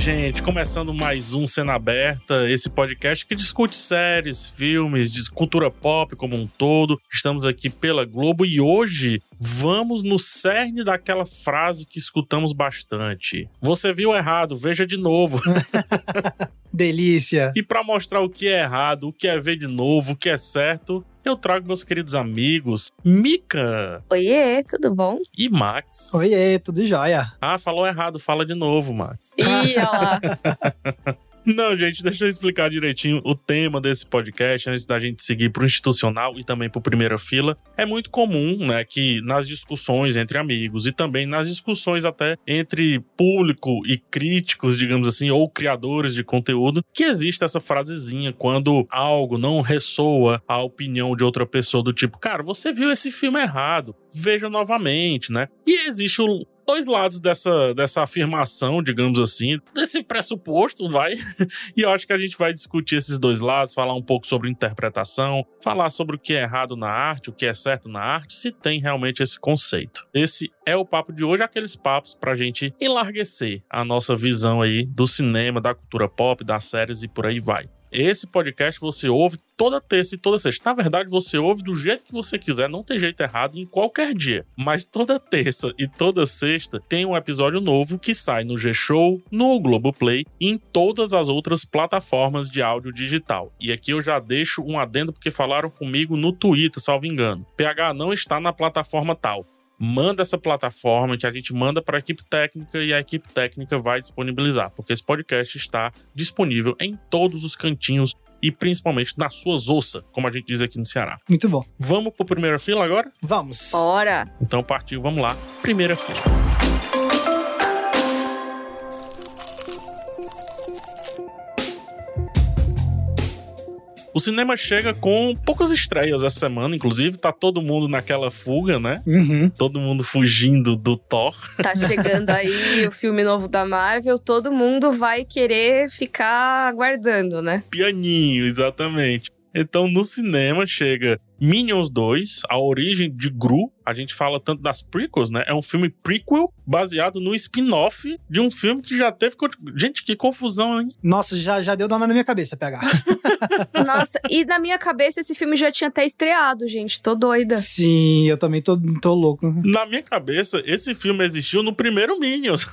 gente? Começando mais um Cena Aberta, esse podcast que discute séries, filmes, cultura pop como um todo. Estamos aqui pela Globo e hoje vamos no cerne daquela frase que escutamos bastante. Você viu errado, veja de novo. Delícia. E para mostrar o que é errado, o que é ver de novo, o que é certo, eu trago meus queridos amigos Mika. Oiê, tudo bom? E Max. Oiê, tudo jóia. Ah, falou errado, fala de novo, Max. Ih, lá. Não, gente, deixa eu explicar direitinho o tema desse podcast antes da gente seguir para o institucional e também para primeira fila. É muito comum, né, que nas discussões entre amigos e também nas discussões até entre público e críticos, digamos assim, ou criadores de conteúdo, que existe essa frasezinha quando algo não ressoa a opinião de outra pessoa do tipo, cara, você viu esse filme errado, veja novamente, né? E existe o dois lados dessa, dessa afirmação, digamos assim, desse pressuposto, vai. e eu acho que a gente vai discutir esses dois lados, falar um pouco sobre interpretação, falar sobre o que é errado na arte, o que é certo na arte, se tem realmente esse conceito. Esse é o papo de hoje, aqueles papos pra gente enlarguecer a nossa visão aí do cinema, da cultura pop, das séries e por aí vai. Esse podcast você ouve toda terça e toda sexta. Na verdade, você ouve do jeito que você quiser, não tem jeito errado em qualquer dia. Mas toda terça e toda sexta tem um episódio novo que sai no G-Show, no Globoplay e em todas as outras plataformas de áudio digital. E aqui eu já deixo um adendo porque falaram comigo no Twitter, salvo engano. PH não está na plataforma tal manda essa plataforma que a gente manda para a equipe técnica e a equipe técnica vai disponibilizar, porque esse podcast está disponível em todos os cantinhos e principalmente nas suas ossas, como a gente diz aqui no Ceará. Muito bom. Vamos para primeira fila agora? Vamos. Bora. Então partiu, vamos lá. Primeira fila. O cinema chega com poucas estreias essa semana, inclusive tá todo mundo naquela fuga, né? Uhum. Todo mundo fugindo do Thor. Tá chegando aí o filme novo da Marvel, todo mundo vai querer ficar aguardando, né? Pianinho, exatamente. Então no cinema chega Minions 2, A Origem de Gru. A gente fala tanto das prequels, né? É um filme prequel baseado no spin-off de um filme que já teve. Gente, que confusão, hein? Nossa, já, já deu dano na minha cabeça pegar. Nossa, e na minha cabeça esse filme já tinha até estreado, gente. Tô doida. Sim, eu também tô, tô louco. Na minha cabeça, esse filme existiu no primeiro Minions.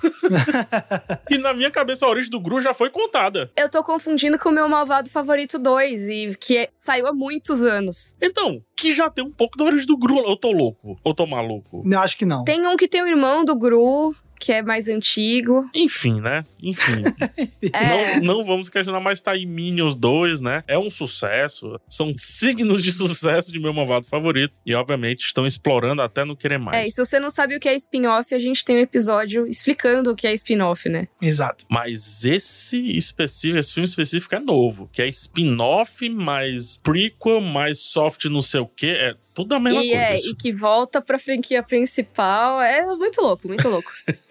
e na minha cabeça, a origem do Gru já foi contada. Eu tô confundindo com o meu Malvado Favorito 2, e que é, saiu há muitos anos. Então, que já tem um pouco da origem do Gru. Eu tô louco. Ou tô maluco? Eu acho que não. Tem um que tem o irmão do Gru, que é mais antigo. Enfim, né? Enfim. É. não, não vamos questionar, mas tá aí Minions 2, né? É um sucesso. São signos de sucesso de meu malvado favorito. E, obviamente, estão explorando até não querer mais. É, e se você não sabe o que é spin-off, a gente tem um episódio explicando o que é spin-off, né? Exato. Mas esse específico, esse filme específico é novo, que é spin-off, mais prequel, mais soft não sei o quê. É tudo a mesma e, coisa. é, isso. e que volta pra franquia principal. É muito louco, muito louco.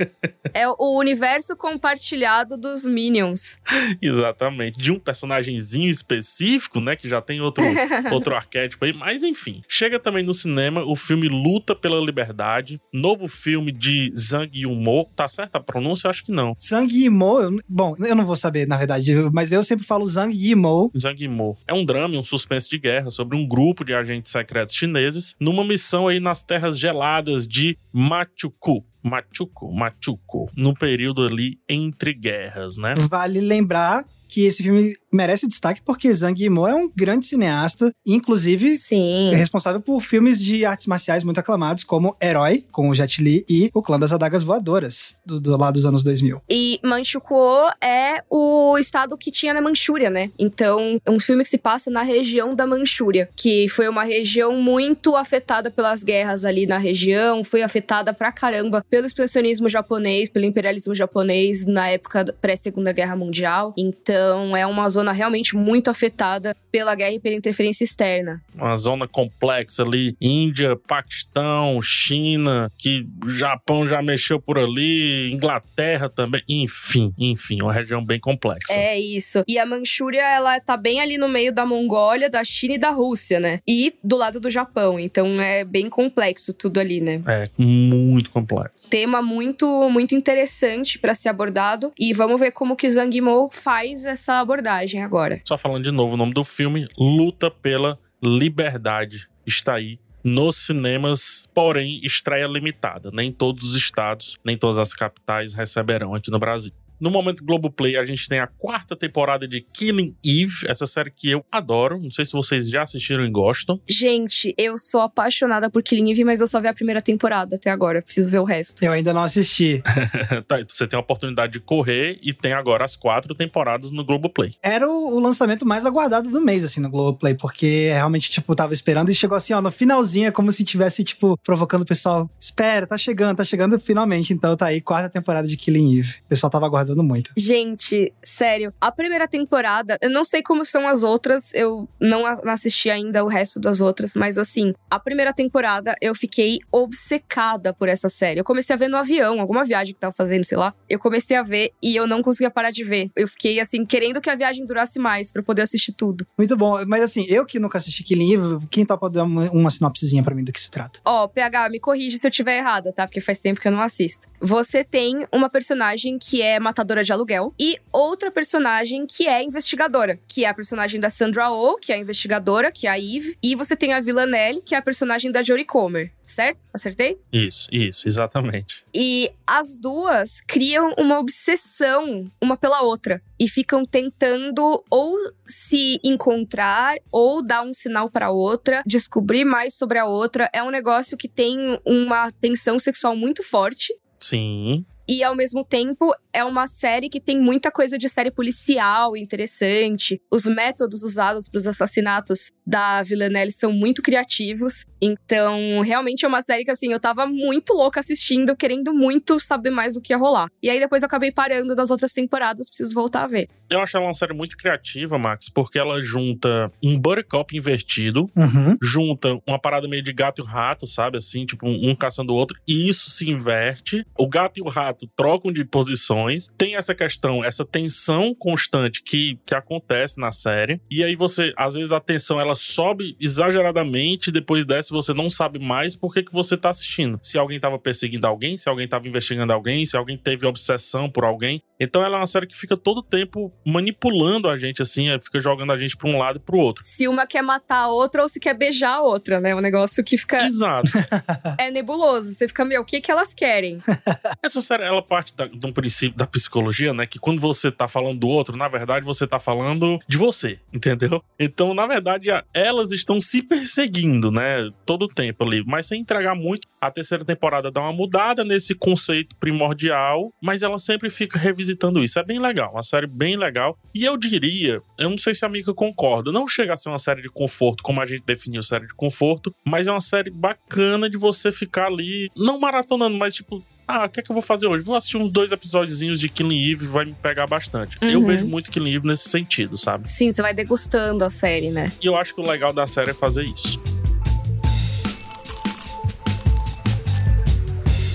é o universo compartilhado dos Minions. Exatamente. De um personagemzinho específico, né? Que já tem outro, outro arquétipo aí. Mas enfim. Chega também no cinema o filme Luta pela Liberdade. Novo filme de Zhang Yimou. Tá certa a pronúncia? Acho que não. Zhang Yimou, bom, eu não vou saber, na verdade, mas eu sempre falo Zhang Yimou. Zhang Yimou. É um drama um suspense de guerra sobre um grupo de agentes secretos chineses numa missão aí nas terras geladas de Machuku. Machuco, Machuco, no período ali entre guerras, né? Vale lembrar que esse filme merece destaque porque Zhang Yimou é um grande cineasta, inclusive Sim. é responsável por filmes de artes marciais muito aclamados, como Herói, com o Jet Li, e O Clã das Adagas Voadoras, do, do lá dos anos 2000. E Manchukuo é o estado que tinha na Manchúria, né? Então, é um filme que se passa na região da Manchúria, que foi uma região muito afetada pelas guerras ali na região, foi afetada pra caramba pelo expansionismo japonês, pelo imperialismo japonês na época da pré-segunda guerra mundial. Então, Então é uma zona realmente muito afetada pela guerra e pela interferência externa. Uma zona complexa ali, Índia, Paquistão, China, que o Japão já mexeu por ali, Inglaterra também, enfim, enfim, uma região bem complexa. É isso. E a Manchúria, ela tá bem ali no meio da Mongólia, da China e da Rússia, né? E do lado do Japão. Então é bem complexo tudo ali, né? É, muito complexo. Tema muito, muito interessante para ser abordado. E vamos ver como que Zhang Yimou faz essa abordagem agora. Só falando de novo o nome do filme, Luta pela Liberdade. Está aí nos cinemas, porém, estreia limitada. Nem todos os estados, nem todas as capitais receberão aqui no Brasil. No momento Globoplay, a gente tem a quarta temporada de Killing Eve, essa série que eu adoro. Não sei se vocês já assistiram e gostam. Gente, eu sou apaixonada por Killing Eve, mas eu só vi a primeira temporada até agora. Preciso ver o resto. Eu ainda não assisti. tá, você tem a oportunidade de correr e tem agora as quatro temporadas no Globoplay. Era o, o lançamento mais aguardado do mês, assim, no Globoplay, porque realmente, tipo, tava esperando e chegou assim, ó, no finalzinho, é como se tivesse, tipo, provocando o pessoal. Espera, tá chegando, tá chegando finalmente. Então tá aí, quarta temporada de Killing Eve. O pessoal tava aguardando muito. Gente, sério, a primeira temporada, eu não sei como são as outras, eu não assisti ainda o resto das outras, mas assim, a primeira temporada eu fiquei obcecada por essa série. Eu comecei a ver no avião, alguma viagem que tava fazendo, sei lá. Eu comecei a ver e eu não conseguia parar de ver. Eu fiquei assim, querendo que a viagem durasse mais para poder assistir tudo. Muito bom, mas assim, eu que nunca assisti Killing Eve, quem topa dar uma, uma sinopsezinha para mim do que se trata? Ó, oh, PH, me corrige se eu tiver errada, tá? Porque faz tempo que eu não assisto. Você tem uma personagem que é matadora de aluguel e outra personagem que é investigadora, que é a personagem da Sandra Oh, que é a investigadora, que é a Eve, e você tem a Villanelle, que é a personagem da Jory Comer certo? Acertei? Isso, isso, exatamente. E as duas criam uma obsessão uma pela outra e ficam tentando ou se encontrar ou dar um sinal para outra, descobrir mais sobre a outra. É um negócio que tem uma tensão sexual muito forte. Sim. E ao mesmo tempo é uma série que tem muita coisa de série policial interessante. Os métodos usados para os assassinatos da Villanelle são muito criativos. Então, realmente é uma série que assim, eu tava muito louca assistindo, querendo muito saber mais do que ia rolar. E aí depois eu acabei parando nas outras temporadas, preciso voltar a ver. Eu acho ela uma série muito criativa, Max, porque ela junta um buttercup invertido, uhum. junta uma parada meio de gato e rato, sabe? Assim, tipo, um caçando o outro, e isso se inverte. O gato e o rato fato trocam de posições. Tem essa questão, essa tensão constante que, que acontece na série. E aí você, às vezes a tensão ela sobe exageradamente, depois desce você não sabe mais por que, que você tá assistindo. Se alguém tava perseguindo alguém, se alguém tava investigando alguém, se alguém teve obsessão por alguém. Então ela é uma série que fica todo o tempo manipulando a gente, assim, fica jogando a gente pra um lado e pro outro. Se uma quer matar a outra ou se quer beijar a outra, né? É um negócio que fica. Exato. é nebuloso. Você fica, meu, o que, que elas querem? Essa série, ela parte da, de um princípio da psicologia, né? Que quando você tá falando do outro, na verdade você tá falando de você, entendeu? Então, na verdade, elas estão se perseguindo, né? Todo o tempo ali. Mas sem entregar muito, a terceira temporada dá uma mudada nesse conceito primordial, mas ela sempre fica revisitando isso. É bem legal, uma série bem legal. E eu diria, eu não sei se a Mika concorda, não chega a ser uma série de conforto, como a gente definiu série de conforto, mas é uma série bacana de você ficar ali, não maratonando, mas tipo, ah, o que é que eu vou fazer hoje? Vou assistir uns dois episódios de Killing Eve, vai me pegar bastante. Uhum. Eu vejo muito Killing Eve nesse sentido, sabe? Sim, você vai degustando a série, né? E eu acho que o legal da série é fazer isso.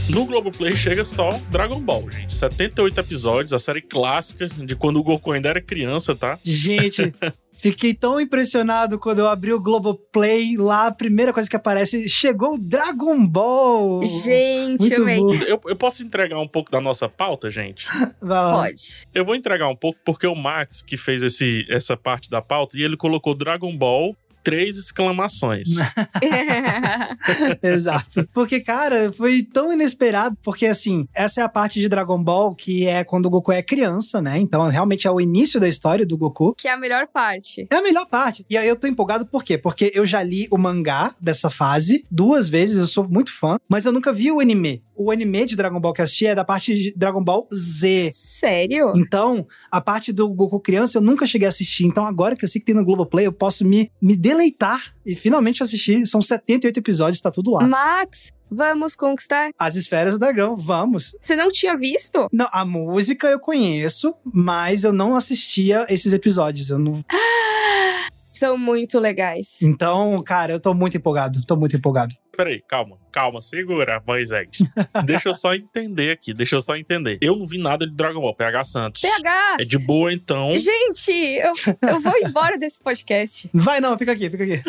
No Globoplay chega só Dragon Ball, gente. 78 episódios, a série clássica de quando o Goku ainda era criança, tá? Gente, Fiquei tão impressionado quando eu abri o Globoplay lá, a primeira coisa que aparece, chegou o Dragon Ball! Gente, Muito eu, eu posso entregar um pouco da nossa pauta, gente? Vai lá. Pode. Eu vou entregar um pouco porque o Max, que fez esse, essa parte da pauta, e ele colocou Dragon Ball três exclamações. Exato. Porque, cara, foi tão inesperado, porque assim, essa é a parte de Dragon Ball que é quando o Goku é criança, né? Então, realmente é o início da história do Goku. Que é a melhor parte. É a melhor parte. E aí eu tô empolgado por quê? Porque eu já li o mangá dessa fase duas vezes, eu sou muito fã, mas eu nunca vi o anime o anime de Dragon Ball que eu assisti é da parte de Dragon Ball Z. Sério? Então, a parte do Goku criança eu nunca cheguei a assistir. Então, agora que eu sei que tem no Globoplay, eu posso me, me deleitar e finalmente assistir. São 78 episódios, tá tudo lá. Max, Vamos conquistar. As esferas do dragão, vamos. Você não tinha visto? Não, a música eu conheço, mas eu não assistia esses episódios. Eu não... São muito legais. Então, cara, eu tô muito empolgado. Tô muito empolgado. Peraí, calma, calma, segura, Moisés. deixa eu só entender aqui, deixa eu só entender. Eu não vi nada de Dragon Ball, PH Santos. PH! É de boa, então. Gente, eu, eu vou embora desse podcast. Vai não, fica aqui, fica aqui.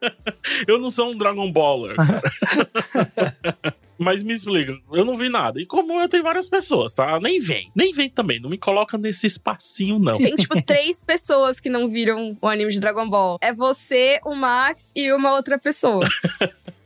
eu não sou um Dragon Baller, cara. Mas me explica, eu não vi nada. E como eu tenho várias pessoas, tá? Nem vem. Nem vem também. Não me coloca nesse espacinho, não. Tem, tipo, três pessoas que não viram o anime de Dragon Ball. É você, o Max e uma outra pessoa.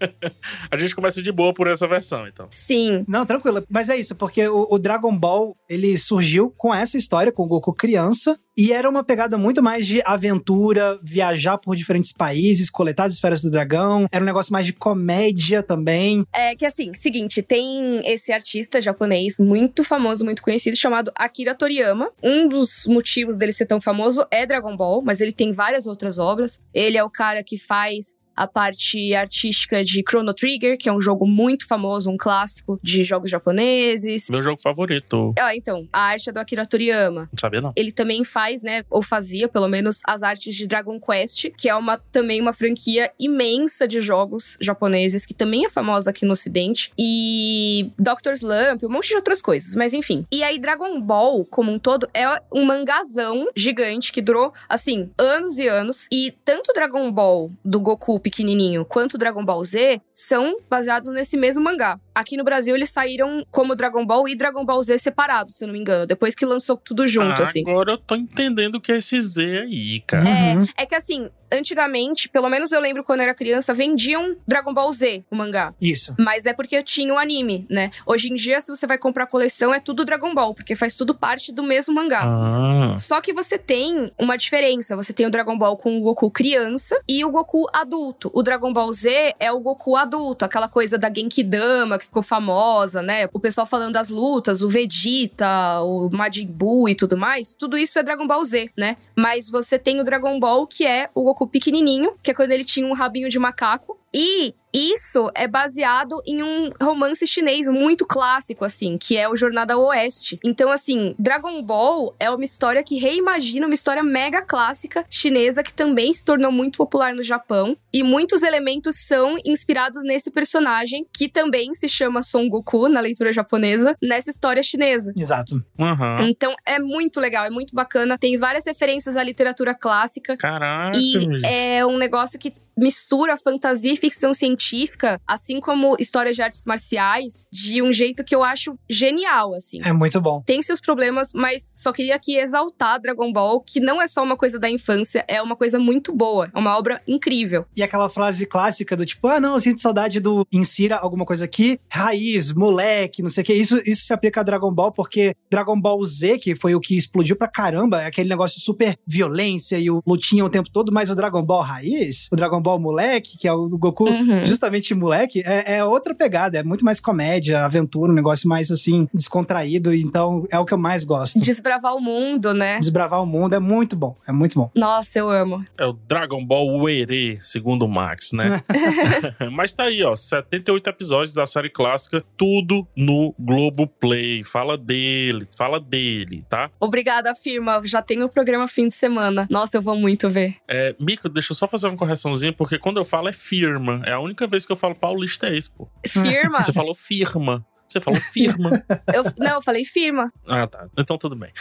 a gente começa de boa por essa versão, então. Sim. Não, tranquilo. Mas é isso, porque o, o Dragon Ball, ele surgiu com essa história, com o Goku criança. E era uma pegada muito mais de aventura, viajar por diferentes países, coletar as esferas do dragão. Era um negócio mais de comédia também. É que assim, seguinte, tem esse artista japonês muito famoso, muito conhecido, chamado Akira Toriyama. Um dos motivos dele ser tão famoso é Dragon Ball, mas ele tem várias outras obras. Ele é o cara que faz a parte artística de Chrono Trigger, que é um jogo muito famoso, um clássico de jogos japoneses. Meu jogo favorito. Ah, então, a arte é do Akira Toriyama. Não sabia não. Ele também faz, né, ou fazia pelo menos as artes de Dragon Quest, que é uma também uma franquia imensa de jogos japoneses que também é famosa aqui no ocidente, e Doctor Slump, um monte de outras coisas, mas enfim. E aí Dragon Ball, como um todo, é um mangazão gigante que durou assim, anos e anos, e tanto Dragon Ball do Goku pequenininho quanto Dragon Ball Z são baseados nesse mesmo mangá. Aqui no Brasil eles saíram como Dragon Ball e Dragon Ball Z separados, se eu não me engano, depois que lançou tudo junto, ah, assim. Agora eu tô entendendo o que é esse Z aí, cara. Uhum. É, é que assim, antigamente, pelo menos eu lembro quando eu era criança, vendiam Dragon Ball Z, o mangá. Isso. Mas é porque tinha o anime, né? Hoje em dia, se você vai comprar coleção, é tudo Dragon Ball, porque faz tudo parte do mesmo mangá. Ah. Só que você tem uma diferença. Você tem o Dragon Ball com o Goku criança e o Goku adulto. O Dragon Ball Z é o Goku adulto, aquela coisa da Genkidama que ficou famosa, né? O pessoal falando das lutas, o Vegeta, o Majin Buu e tudo mais. Tudo isso é Dragon Ball Z, né? Mas você tem o Dragon Ball que é o Goku pequenininho, que é quando ele tinha um rabinho de macaco. E isso é baseado em um romance chinês muito clássico, assim, que é o Jornada ao Oeste. Então, assim, Dragon Ball é uma história que reimagina uma história mega clássica chinesa que também se tornou muito popular no Japão. E muitos elementos são inspirados nesse personagem, que também se chama Son Goku na leitura japonesa, nessa história chinesa. Exato. Uhum. Então é muito legal, é muito bacana. Tem várias referências à literatura clássica. Caraca. E é um negócio que mistura fantasia e ficção científica, assim como histórias de artes marciais, de um jeito que eu acho genial, assim. É muito bom. Tem seus problemas, mas só queria aqui exaltar Dragon Ball, que não é só uma coisa da infância, é uma coisa muito boa, é uma obra incrível. E aquela frase clássica do tipo, ah, não, eu sinto saudade do insira alguma coisa aqui, raiz, moleque, não sei o que. Isso, isso se aplica a Dragon Ball, porque Dragon Ball Z, que foi o que explodiu pra caramba, é aquele negócio super violência e o lutinha o tempo todo, mas o Dragon Ball raiz, o Dragon Ball moleque, que é o Goku Uhum. justamente moleque, é, é outra pegada, é muito mais comédia, aventura, um negócio mais assim, descontraído, então é o que eu mais gosto. Desbravar o mundo, né? Desbravar o mundo é muito bom, é muito bom. Nossa, eu amo. É o Dragon Ball Uere, segundo o Max, né? Mas tá aí, ó, 78 episódios da série clássica, tudo no Globo Play. Fala dele, fala dele, tá? Obrigada, firma. Já tem o programa fim de semana. Nossa, eu vou muito ver. É, Mico, deixa eu só fazer uma correçãozinha, porque quando eu falo é firma. É a única vez que eu falo paulista é isso, pô. Firma? Você falou firma. Você falou firma. Eu, não, eu falei firma. ah, tá. Então tudo bem.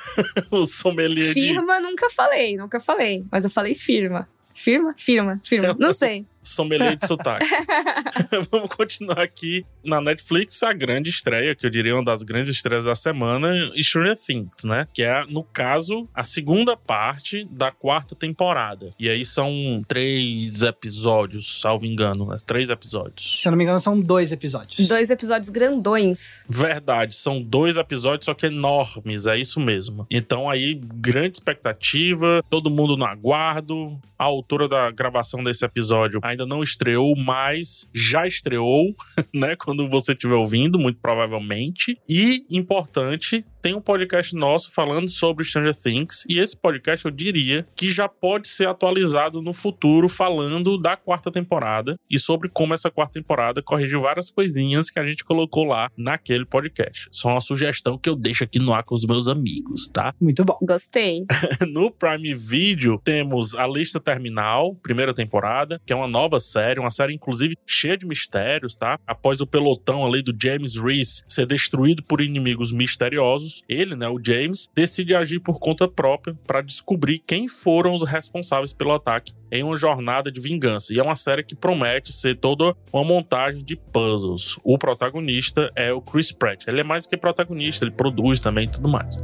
o sommelier Firma nunca falei, nunca falei. Mas eu falei firma. Firma? Firma, firma. Não sei. Sommelier de sotaque. Vamos continuar aqui na Netflix, a grande estreia, que eu diria uma das grandes estreias da semana, Stranger Things, né? Que é, no caso, a segunda parte da quarta temporada. E aí são três episódios, salvo engano, né? Três episódios. Se eu não me engano, são dois episódios. Dois episódios grandões. Verdade, são dois episódios, só que enormes, é isso mesmo. Então aí, grande expectativa, todo mundo no aguardo. A autora da gravação desse episódio ainda não estreou, mas já estreou, né? Quando você estiver ouvindo, muito provavelmente. E, importante, tem um podcast nosso falando sobre Stranger Things. E esse podcast eu diria que já pode ser atualizado no futuro, falando da quarta temporada e sobre como essa quarta temporada corrigiu várias coisinhas que a gente colocou lá naquele podcast. Só uma sugestão que eu deixo aqui no ar com os meus amigos, tá? Muito bom. Gostei. no Prime Video temos a lista terminal, primeira temporada, que é uma nova série, uma série inclusive cheia de mistérios, tá? Após o pelotão ali do James Reese ser destruído por inimigos misteriosos, ele, né, o James, decide agir por conta própria para descobrir quem foram os responsáveis pelo ataque em uma jornada de vingança. E é uma série que promete ser toda uma montagem de puzzles. O protagonista é o Chris Pratt. Ele é mais que protagonista, ele produz também e tudo mais.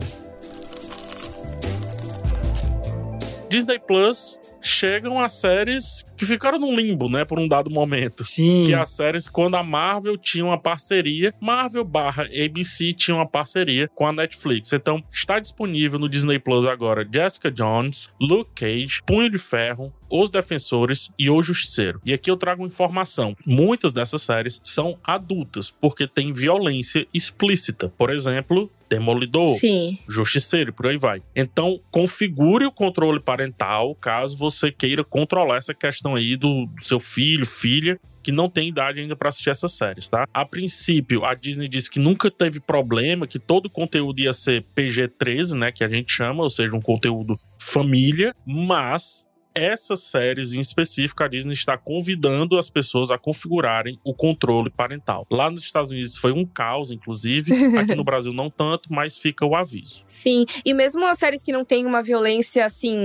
Disney Plus chegam as séries que ficaram no limbo, né, por um dado momento. Sim. Que as séries, quando a Marvel tinha uma parceria, Marvel barra ABC tinha uma parceria com a Netflix. Então, está disponível no Disney Plus agora Jessica Jones, Luke Cage, Punho de Ferro, os Defensores e O Justiceiro. E aqui eu trago informação. Muitas dessas séries são adultas, porque tem violência explícita. Por exemplo, Demolidor, Sim. Justiceiro, por aí vai. Então, configure o controle parental caso você queira controlar essa questão aí do seu filho, filha, que não tem idade ainda para assistir essas séries, tá? A princípio, a Disney disse que nunca teve problema, que todo o conteúdo ia ser PG-13, né, que a gente chama, ou seja, um conteúdo família, mas essas séries em específico, a Disney está convidando as pessoas a configurarem o controle parental. Lá nos Estados Unidos foi um caos, inclusive. Aqui no Brasil não tanto, mas fica o aviso. Sim, e mesmo as séries que não tem uma violência assim,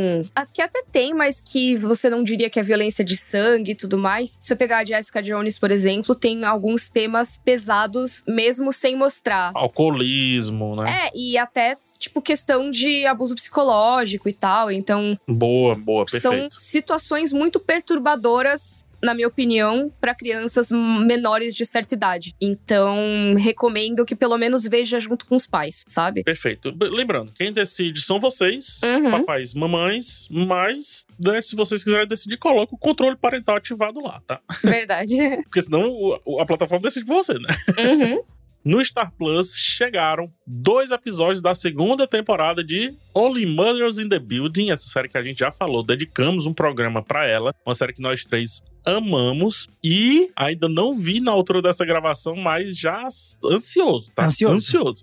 que até tem, mas que você não diria que é violência de sangue e tudo mais. Se eu pegar a Jessica Jones, por exemplo, tem alguns temas pesados mesmo sem mostrar. Alcoolismo, né? É, e até tipo questão de abuso psicológico e tal. Então, Boa, boa, são perfeito. situações muito perturbadoras. Na minha opinião, para crianças menores de certa idade. Então, recomendo que pelo menos veja junto com os pais, sabe? Perfeito. Lembrando, quem decide são vocês, Uhum. papais, mamães, mas né, se vocês quiserem decidir, coloca o controle parental ativado lá, tá? Verdade. Porque senão a plataforma decide por você, né? Uhum. No Star Plus chegaram dois episódios da segunda temporada de Only Mothers in the Building, essa série que a gente já falou, dedicamos um programa pra ela, uma série que nós três amamos e ainda não vi na altura dessa gravação, mas já ansioso, tá? Ansioso. Ansioso.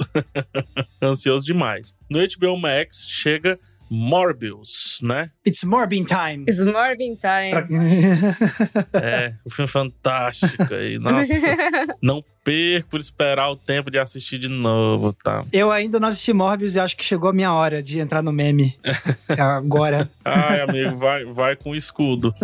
ansioso demais. No HBO Max chega Morbius, né? It's Morbin time. It's Morbin Time. É, o filme fantástico aí. Nossa, não perco por esperar o tempo de assistir de novo, tá? Eu ainda não assisti Morbius e acho que chegou a minha hora de entrar no meme. Agora. Ai, amigo, vai, vai com o escudo.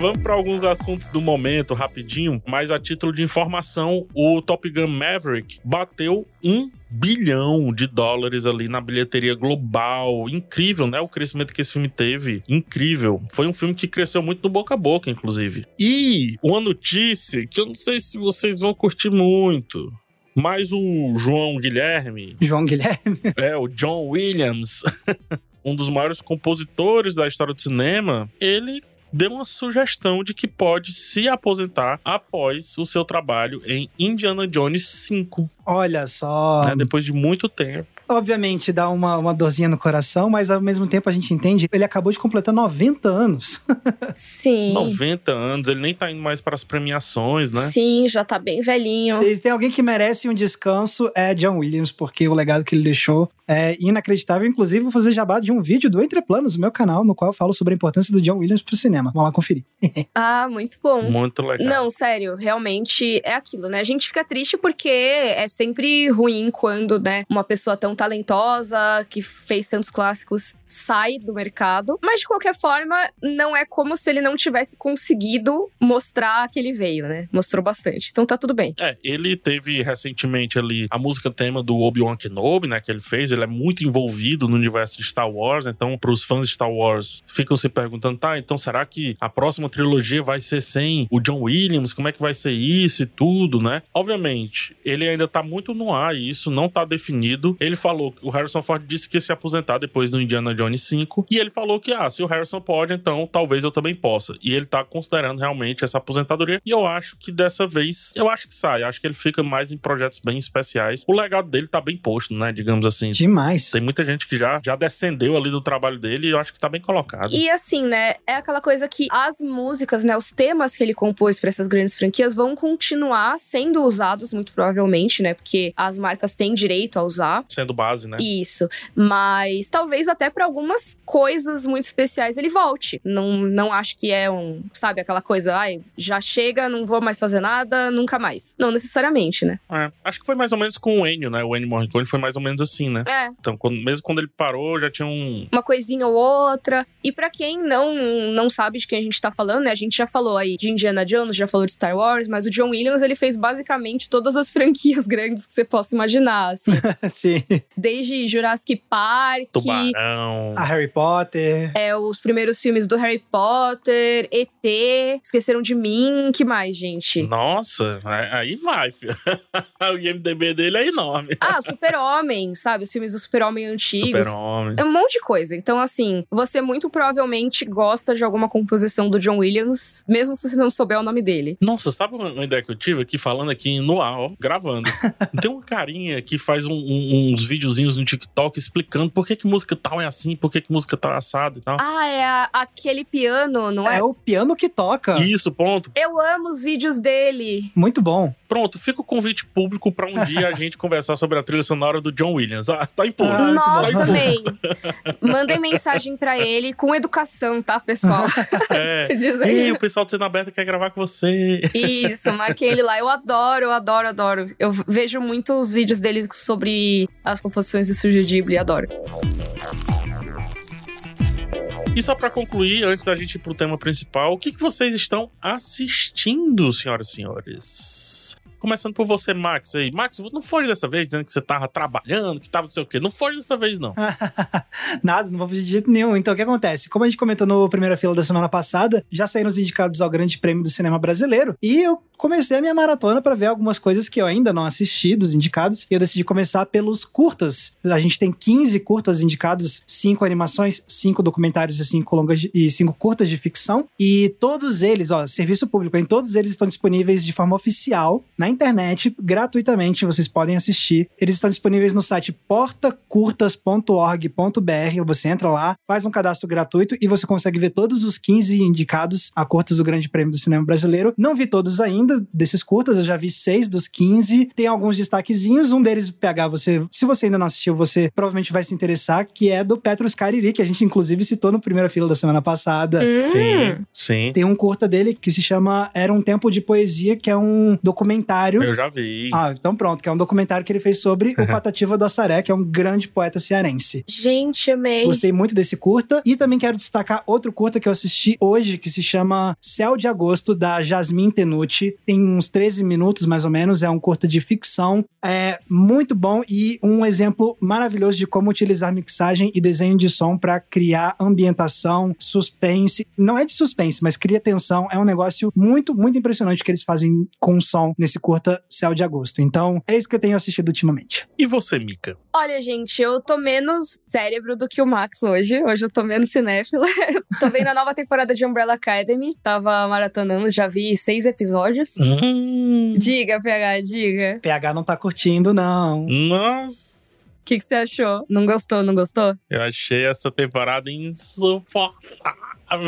Vamos para alguns assuntos do momento, rapidinho, mas a título de informação, o Top Gun Maverick bateu um bilhão de dólares ali na bilheteria global. Incrível, né? O crescimento que esse filme teve. Incrível. Foi um filme que cresceu muito no boca a boca, inclusive. E uma notícia que eu não sei se vocês vão curtir muito. Mas o João Guilherme, João Guilherme. é, o John Williams, um dos maiores compositores da história do cinema, ele deu uma sugestão de que pode se aposentar após o seu trabalho em Indiana Jones 5, Olha só. né, depois de muito tempo. Obviamente dá uma, uma dorzinha no coração, mas ao mesmo tempo a gente entende. Ele acabou de completar 90 anos. Sim. 90 anos, ele nem tá indo mais para as premiações, né? Sim, já tá bem velhinho. E tem alguém que merece um descanso, é John Williams, porque o legado que ele deixou é inacreditável. Inclusive, vou fazer jabá de um vídeo do Entre Planos, no meu canal, no qual eu falo sobre a importância do John Williams pro cinema. Vamos lá conferir. Ah, muito bom. Muito legal. Não, sério, realmente é aquilo, né? A gente fica triste porque é sempre ruim quando, né, uma pessoa tão talentosa, que fez tantos clássicos, sai do mercado. Mas de qualquer forma, não é como se ele não tivesse conseguido mostrar que ele veio, né? Mostrou bastante. Então tá tudo bem. É, ele teve recentemente ali a música tema do Obi-Wan Kenobi, né, que ele fez. Ele é muito envolvido no universo de Star Wars, então pros fãs de Star Wars ficam se perguntando, tá, então será que a próxima trilogia vai ser sem o John Williams? Como é que vai ser isso e tudo, né? Obviamente, ele ainda tá muito no ar e isso não tá definido. Ele falou, o Harrison Ford disse que ia se aposentar depois do Indiana Jones 5. E ele falou que, ah, se o Harrison pode, então talvez eu também possa. E ele tá considerando realmente essa aposentadoria. E eu acho que dessa vez, eu acho que sai. Acho que ele fica mais em projetos bem especiais. O legado dele tá bem posto, né? Digamos assim. Demais. Tem muita gente que já, já descendeu ali do trabalho dele e eu acho que tá bem colocado. E assim, né, é aquela coisa que as músicas, né, os temas que ele compôs para essas grandes franquias vão continuar sendo usados muito provavelmente, né, porque as marcas têm direito a usar. Sendo base, né? Isso. Mas talvez até para algumas coisas muito especiais ele volte. Não, não acho que é um, sabe, aquela coisa, ai, já chega, não vou mais fazer nada, nunca mais. Não necessariamente, né? É, acho que foi mais ou menos com o Ennio, né? O Ennio Morricone foi mais ou menos assim, né? É. Então, quando, mesmo quando ele parou, já tinha um... Uma coisinha ou outra. E para quem não não sabe de quem a gente tá falando, né? A gente já falou aí de Indiana Jones, já falou de Star Wars, mas o John Williams, ele fez basicamente todas as franquias grandes que você possa imaginar, assim. Sim. Desde Jurassic Park, Tubarão. A Harry Potter. é, os primeiros filmes do Harry Potter, ET, Esqueceram de Mim, que mais, gente? Nossa, aí vai, filho. o IMDB dele é enorme. Ah, Super-Homem, sabe? Os filmes do Super-Homem antigos. Super-Homem. É um monte de coisa. Então, assim, você muito provavelmente gosta de alguma composição do John Williams, mesmo se você não souber o nome dele. Nossa, sabe uma uma ideia que eu tive aqui, falando aqui no ar, ó, gravando? Tem uma carinha que faz um- um- uns videozinhos no TikTok explicando por que, que música tal é assim, por que, que música tal é assado e tal. Ah, é a- aquele piano, não é? É o piano que toca. Isso, ponto. Eu amo os vídeos dele. Muito bom. Pronto, fica o convite público pra um dia a gente conversar sobre a trilha sonora do John Williams. Ah, tá impuro. Ah, muito bom. Nossa, Tá man. Mandem mensagem pra ele com educação, tá, pessoal? É. Diz Ei, o pessoal do Cena Aberta quer gravar com você. Isso, marquei ele lá. Eu adoro, eu adoro, adoro. Eu vejo muitos vídeos dele sobre as composições do Studio Ghibli, adoro. E só pra concluir, antes da gente ir pro tema principal, o que, que vocês estão assistindo, senhoras e senhores? Começando por você, Max aí. Max, não foi dessa vez dizendo que você tava trabalhando, que tava não sei o quê. Não foi dessa vez, não. Nada, não vou fugir de jeito nenhum. Então, o que acontece? Como a gente comentou no primeira fila da semana passada, já saíram os indicados ao Grande Prêmio do Cinema Brasileiro. E eu comecei a minha maratona para ver algumas coisas que eu ainda não assisti dos indicados. E eu decidi começar pelos curtas. A gente tem 15 curtas indicados, 5 animações, 5 documentários e 5 longas e 5 curtas de ficção. E todos eles, ó, serviço público, em todos eles estão disponíveis de forma oficial na internet, gratuitamente, vocês podem assistir. Eles estão disponíveis no site portacurtas.org.br. Você entra lá, faz um cadastro gratuito e você consegue ver todos os 15 indicados a curtas do Grande Prêmio do Cinema Brasileiro. Não vi todos ainda desses curtas, eu já vi seis dos 15. Tem alguns destaquezinhos, um deles, PH, você, se você ainda não assistiu, você provavelmente vai se interessar, que é do Petros Cariri, que a gente inclusive citou no primeira fila da semana passada. Hum. Sim, sim. Tem um curta dele que se chama Era um Tempo de Poesia, que é um documentário. Eu já vi. Ah, então pronto, que é um documentário que ele fez sobre o Patativa do Assaré, que é um grande poeta cearense. Gente, amei. Gostei muito desse curta. E também quero destacar outro curta que eu assisti hoje, que se chama Céu de Agosto, da Jasmine Tenuti. Tem uns 13 minutos, mais ou menos. É um curta de ficção. É muito bom e um exemplo maravilhoso de como utilizar mixagem e desenho de som para criar ambientação, suspense. Não é de suspense, mas cria tensão. É um negócio muito, muito impressionante que eles fazem com o som nesse curta Céu de Agosto. Então, é isso que eu tenho assistido ultimamente. E você, Mika? Olha, gente, eu tô menos cérebro do que o Max hoje. Hoje eu tô menos cinéfila. tô vendo a nova temporada de Umbrella Academy. Tava maratonando, já vi seis episódios. Hum, Diga, PH, diga. PH não tá curtindo, não. nossa. O que, que você achou? Não gostou, não gostou? Eu achei essa temporada insuportável.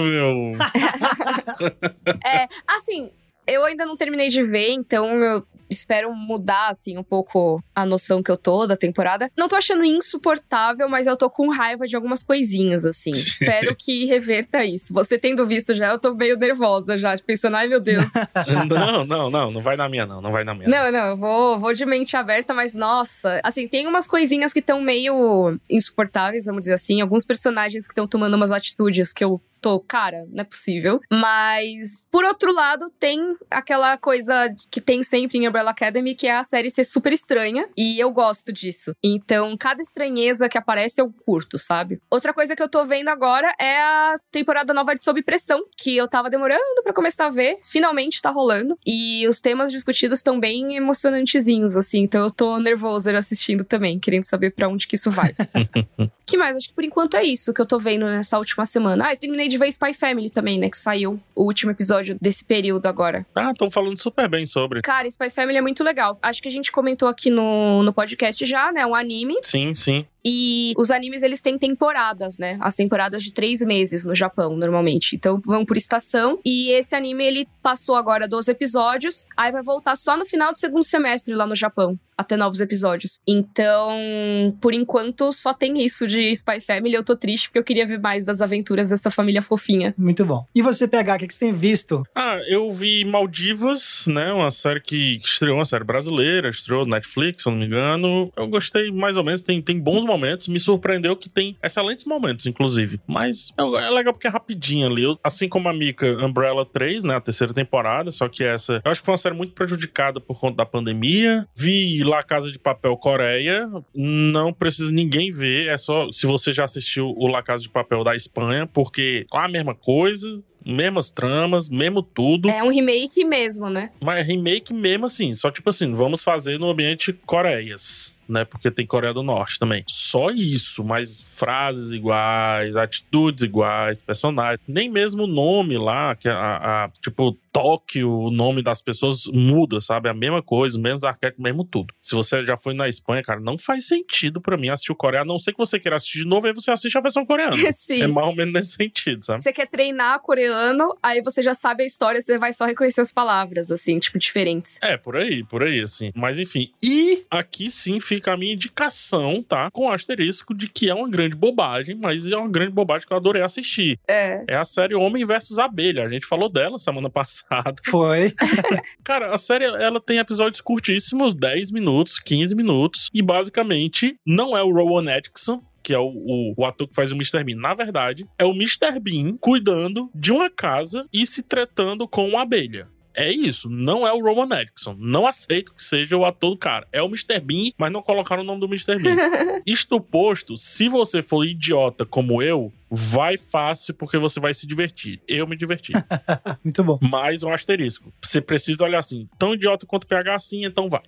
É, assim, eu ainda não terminei de ver, então eu espero mudar, assim, um pouco a noção que eu tô da temporada. Não tô achando insuportável, mas eu tô com raiva de algumas coisinhas, assim. espero que reverta isso. Você tendo visto já, eu tô meio nervosa já, pensando, ai meu Deus. não, não, não. Não vai na minha, não. Não vai na minha. Não, não, eu vou, vou de mente aberta, mas nossa. Assim, tem umas coisinhas que estão meio insuportáveis, vamos dizer assim. Alguns personagens que estão tomando umas atitudes que eu tô, cara, não é possível. Mas, por outro lado, tem aquela coisa que tem sempre em Umbrella Academy, que é a série ser super estranha. E eu gosto disso. Então, cada estranheza que aparece eu curto, sabe? Outra coisa que eu tô vendo agora é a temporada nova de Sob Pressão, que eu tava demorando para começar a ver. Finalmente tá rolando. E os temas discutidos estão bem emocionantezinhos, assim. Então eu tô nervosa assistindo também, querendo saber para onde que isso vai. que mais? Acho que por enquanto é isso que eu tô vendo nessa última semana. Ah, eu terminei de ver Spy Family também, né? Que saiu o último episódio desse período agora. Ah, estão falando super bem sobre. Cara, Spy Family é muito legal. Acho que a gente comentou aqui no, no podcast já, né? Um anime. Sim, sim. E os animes, eles têm temporadas, né? As temporadas de três meses no Japão, normalmente. Então, vão por estação. E esse anime, ele passou agora 12 episódios. Aí vai voltar só no final do segundo semestre lá no Japão. Até novos episódios. Então, por enquanto, só tem isso de Spy Family. Eu tô triste porque eu queria ver mais das aventuras dessa família fofinha. Muito bom. E você, PH, o que, que você tem visto? Ah, eu vi Maldivas, né? Uma série que estreou, uma série brasileira, estreou no Netflix, se eu não me engano. Eu gostei mais ou menos, tem, tem bons momentos. Me surpreendeu que tem excelentes momentos, inclusive. Mas é, é legal porque é rapidinho ali. Eu, assim como a Mika Umbrella 3, né? A terceira temporada, só que essa. Eu acho que foi uma série muito prejudicada por conta da pandemia. Vi lá Casa de Papel Coreia. Não precisa ninguém ver. É só se você já assistiu o La Casa de Papel da Espanha, porque lá a mesma coisa mesmas tramas, mesmo tudo. É um remake mesmo, né? Mas remake mesmo assim, só tipo assim, vamos fazer no ambiente Coreias né? Porque tem Coreia do Norte também. Só isso, mas frases iguais, atitudes iguais, personagens. Nem mesmo o nome lá, que a, a tipo, Tóquio, o nome das pessoas muda, sabe? A mesma coisa, menos arquétipo, mesmo tudo. Se você já foi na Espanha, cara, não faz sentido para mim assistir o Coreia, a não ser que você queira assistir de novo, aí você assiste a versão coreana. Sim. É mais ou menos nesse sentido, sabe? Você quer treinar coreano, aí você já sabe a história, você vai só reconhecer as palavras, assim, tipo, diferentes. É, por aí, por aí, assim. Mas enfim. E aqui sim fica a minha indicação, tá? Com asterisco de que é uma grande bobagem, mas é uma grande bobagem que eu adorei assistir. É. É a série Homem versus Abelha. A gente falou dela semana passada. Foi. Cara, a série ela tem episódios curtíssimos, 10 minutos, 15 minutos, e basicamente não é o Rowan Atkinson, que é o, o, o, ator que faz o Mr. Bean. Na verdade, é o Mr. Bean cuidando de uma casa e se tratando com uma abelha. É isso, não é o Roman Atkinson. Não aceito que seja o ator do cara. É o Mr. Bean, mas não colocaram o nome do Mr. Bean. Isto posto, se você for idiota como eu, vai fácil porque você vai se divertir. Eu me diverti. Muito bom. Mais um asterisco. Você precisa olhar assim, tão idiota quanto PH assim, então vai.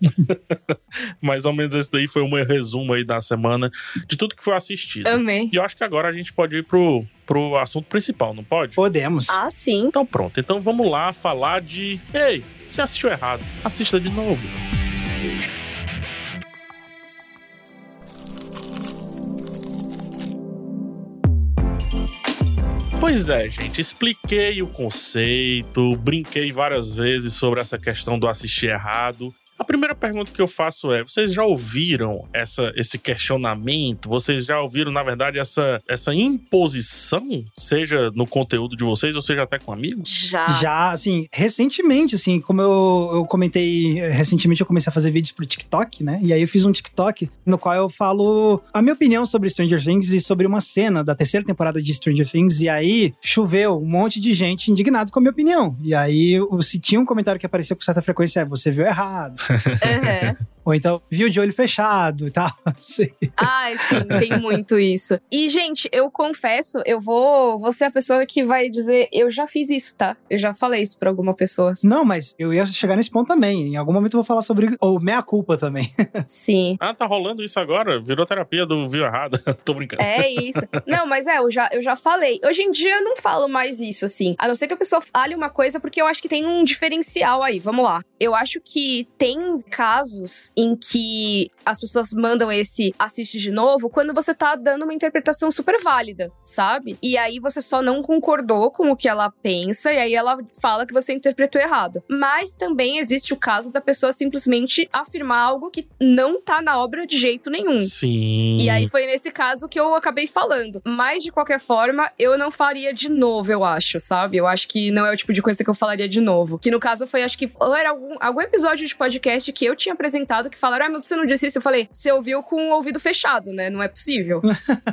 Mais ou menos esse daí foi o meu resumo aí da semana de tudo que foi assistido. Amém. E eu acho que agora a gente pode ir pro, pro assunto principal, não pode? Podemos. Ah, sim. Então pronto. Então vamos lá falar de. Ei, você assistiu errado. Assista de novo. Pois é, gente, expliquei o conceito, brinquei várias vezes sobre essa questão do assistir errado. A primeira pergunta que eu faço é: vocês já ouviram essa, esse questionamento? Vocês já ouviram, na verdade, essa, essa imposição, seja no conteúdo de vocês, ou seja até com amigos? Já. Já, assim, recentemente, assim, como eu, eu comentei, recentemente eu comecei a fazer vídeos pro TikTok, né? E aí eu fiz um TikTok no qual eu falo a minha opinião sobre Stranger Things e sobre uma cena da terceira temporada de Stranger Things. E aí choveu um monte de gente indignado com a minha opinião. E aí, se tinha um comentário que aparecia com certa frequência, é você viu errado. Uhum. Ou então, viu de olho fechado e tal. Sei. Ai, sim, tem muito isso. E, gente, eu confesso, eu vou, vou ser a pessoa que vai dizer, eu já fiz isso, tá? Eu já falei isso pra alguma pessoa. Não, mas eu ia chegar nesse ponto também. Em algum momento eu vou falar sobre ou meia culpa também. Sim. Ah, tá rolando isso agora? Virou terapia do viu errado. Tô brincando. É isso. Não, mas é, eu já, eu já falei. Hoje em dia eu não falo mais isso, assim. A não ser que a pessoa fale uma coisa, porque eu acho que tem um diferencial aí. Vamos lá. Eu acho que tem casos em que as pessoas mandam esse assiste de novo quando você tá dando uma interpretação super válida, sabe? E aí você só não concordou com o que ela pensa e aí ela fala que você interpretou errado. Mas também existe o caso da pessoa simplesmente afirmar algo que não tá na obra de jeito nenhum. Sim. E aí foi nesse caso que eu acabei falando. Mas de qualquer forma, eu não faria de novo, eu acho, sabe? Eu acho que não é o tipo de coisa que eu falaria de novo. Que no caso foi, acho que ou era algum, algum episódio de podcast que eu tinha apresentado que falaram: Ah, mas você não disse isso? Eu falei: Você ouviu com o ouvido fechado, né? Não é possível.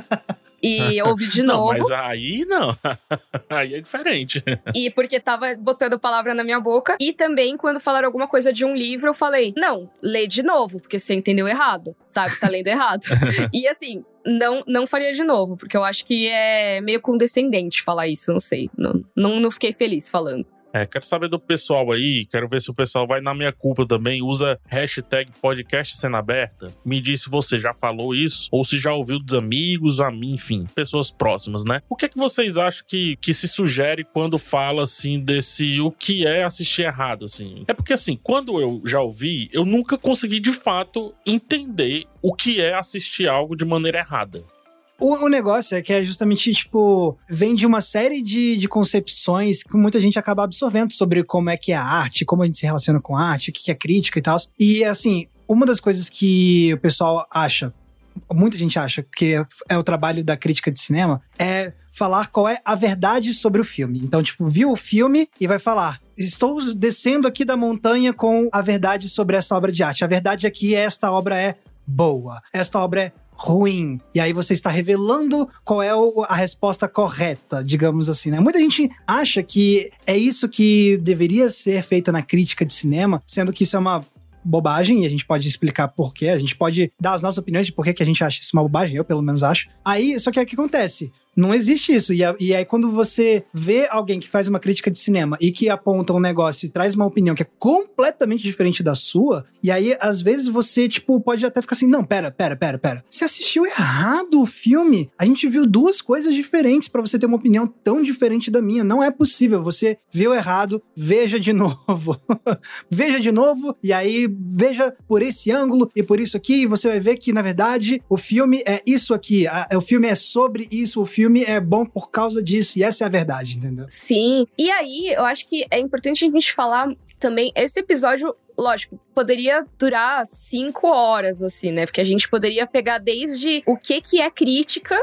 e ouvi de Não, novo. mas aí não. aí é diferente. E porque tava botando palavra na minha boca. E também, quando falaram alguma coisa de um livro, eu falei: não, lê de novo, porque você entendeu errado. Sabe? Tá lendo errado. e assim. Não, não faria de novo, porque eu acho que é meio condescendente falar isso, não sei. Não, não, não fiquei feliz falando. É, quero saber do pessoal aí, quero ver se o pessoal vai na minha culpa também, usa hashtag podcast cena aberta. Me diz se você já falou isso, ou se já ouviu dos amigos, a mim, enfim, pessoas próximas, né? O que é que vocês acham que, que se sugere quando fala, assim, desse o que é assistir errado, assim? É porque, assim, quando eu já ouvi, eu nunca consegui, de fato, entender o que é assistir algo de maneira errada. O, o, negócio é que é justamente, tipo, vem de uma série de, de concepções que muita gente acaba absorvendo sobre como é que é a arte, como a gente se relaciona com a arte, o que é crítica e tal. E, assim, uma das coisas que o pessoal acha, muita gente acha que é o trabalho da crítica de cinema, é falar qual é a verdade sobre o filme. Então, tipo, viu o filme e vai falar: estou descendo aqui da montanha com a verdade sobre essa obra de arte. A verdade é que esta obra é boa. Esta obra é ruim. E aí você está revelando qual é a resposta correta, digamos assim, né? Muita gente acha que é isso que deveria ser feita na crítica de cinema, sendo que isso é uma bobagem e a gente pode explicar por quê, a gente pode dar as nossas opiniões de por que a gente acha isso uma bobagem, eu pelo menos acho. Aí, só que é o que acontece? Não existe isso. E, e aí, quando você vê alguém que faz uma crítica de cinema e que aponta um negócio e traz uma opinião que é completamente diferente da sua, e aí, às vezes, você, tipo, pode até ficar assim: não, pera, pera, pera, pera. Você assistiu errado o filme. A gente viu duas coisas diferentes para você ter uma opinião tão diferente da minha. Não é possível. Você viu errado, veja de novo. veja de novo, e aí veja por esse ângulo e por isso aqui, e você vai ver que, na verdade, o filme é isso aqui. A, o filme é sobre isso, o filme filme é bom por causa disso, e essa é a verdade, entendeu? Sim. E aí, eu acho que é importante a gente falar também. Esse episódio lógico, poderia durar cinco horas, assim, né? Porque a gente poderia pegar desde o que que é crítica,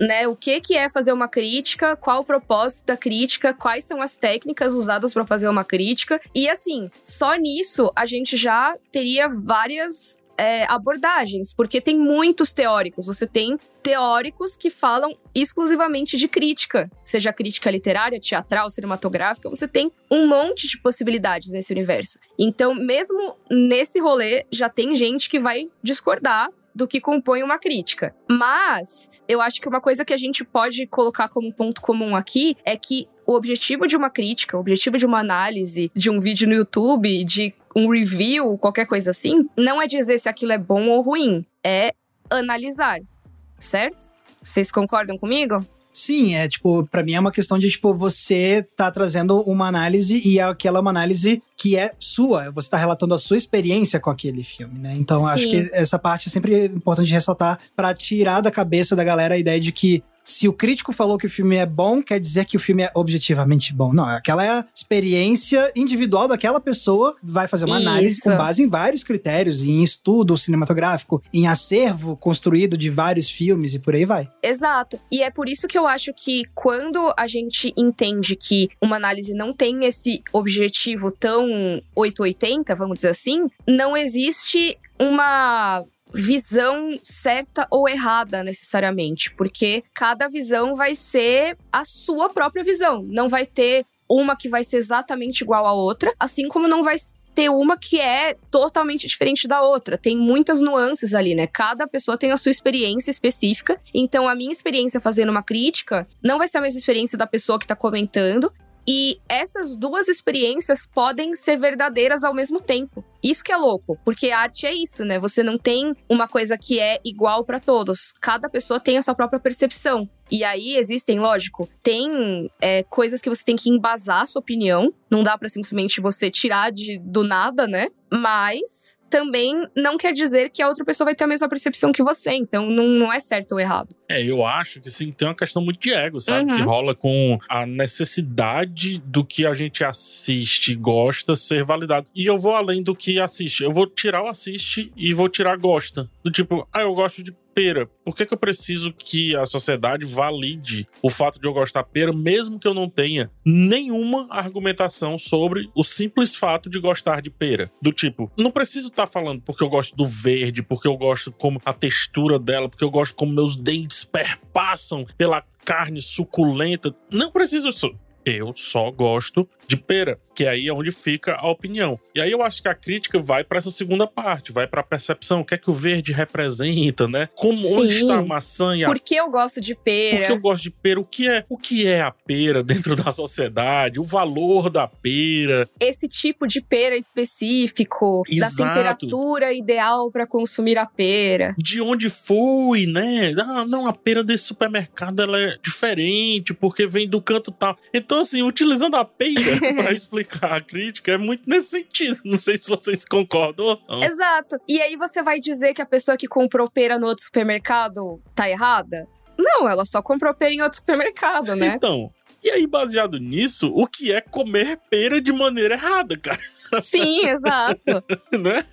né? O que que é fazer uma crítica, qual o propósito da crítica, quais são as técnicas usadas para fazer uma crítica. E assim, só nisso a gente já teria várias é, abordagens, porque tem muitos teóricos. Você tem teóricos que falam exclusivamente de crítica, seja crítica literária, teatral, cinematográfica, você tem um monte de possibilidades nesse universo. Então, mesmo nesse rolê, já tem gente que vai discordar do que compõe uma crítica. Mas eu acho que uma coisa que a gente pode colocar como ponto comum aqui é que o objetivo de uma crítica, o objetivo de uma análise, de um vídeo no YouTube, de um review, qualquer coisa assim, não é dizer se aquilo é bom ou ruim, é analisar, certo? Vocês concordam comigo? Sim, é tipo, para mim é uma questão de tipo você tá trazendo uma análise e aquela é uma análise que é sua, você tá relatando a sua experiência com aquele filme, né? Então Sim. acho que essa parte é sempre importante ressaltar para tirar da cabeça da galera a ideia de que se o crítico falou que o filme é bom, quer dizer que o filme é objetivamente bom. Não, aquela é a experiência individual daquela pessoa, vai fazer uma Isso. análise com base em vários critérios, em estudo cinematográfico, em acervo construído de vários filmes e por aí vai. Exato. E é por isso que eu acho que quando a gente entende que uma análise não tem esse objetivo tão 880, vamos dizer assim, não existe uma visão certa ou errada necessariamente, porque cada visão vai ser a sua própria visão, não vai ter uma que vai ser exatamente igual à outra, assim como não vai ter uma que é totalmente diferente da outra. Tem muitas nuances ali, né? Cada pessoa tem a sua experiência específica. Então, a minha experiência fazendo uma crítica não vai ser a mesma experiência da pessoa que tá comentando. E essas duas experiências podem ser verdadeiras ao mesmo tempo. Isso que é louco, porque arte é isso, né? Você não tem uma coisa que é igual para todos. Cada pessoa tem a sua própria percepção. E aí existem, lógico, tem é, coisas que você tem que embasar a sua opinião. Não dá para simplesmente você tirar de, do nada, né? Mas também não quer dizer que a outra pessoa vai ter a mesma percepção que você. Então, não, não é certo ou errado. É, eu acho que sim, tem uma questão muito de ego, sabe? Uhum. Que rola com a necessidade do que a gente assiste e gosta ser validado. E eu vou além do que assiste. Eu vou tirar o assiste e vou tirar gosta. Do tipo, ah, eu gosto de pera. Por que, que eu preciso que a sociedade valide o fato de eu gostar pera, mesmo que eu não tenha nenhuma argumentação sobre o simples fato de gostar de pera? Do tipo, não preciso estar tá falando porque eu gosto do verde, porque eu gosto como a textura dela, porque eu gosto como meus dentes perpassam pela carne suculenta. Não preciso isso. Eu só gosto de pera que aí é onde fica a opinião. E aí eu acho que a crítica vai para essa segunda parte, vai para a percepção, o que é que o verde representa, né? Como Sim. onde está a maçã e a... Por que eu gosto de pera? Por que eu gosto de pera? O que é, o que é a pera dentro da sociedade? O valor da pera? Esse tipo de pera específico, Exato. da temperatura ideal para consumir a pera. De onde foi, né? Ah, não, a pera desse supermercado ela é diferente porque vem do canto tal. Então assim, utilizando a pera para explicar a crítica é muito nesse sentido. Não sei se vocês concordam ou não. Exato. E aí você vai dizer que a pessoa que comprou pera no outro supermercado tá errada? Não, ela só comprou pera em outro supermercado, né? Então, e aí, baseado nisso, o que é comer pera de maneira errada, cara? Sim, exato. né?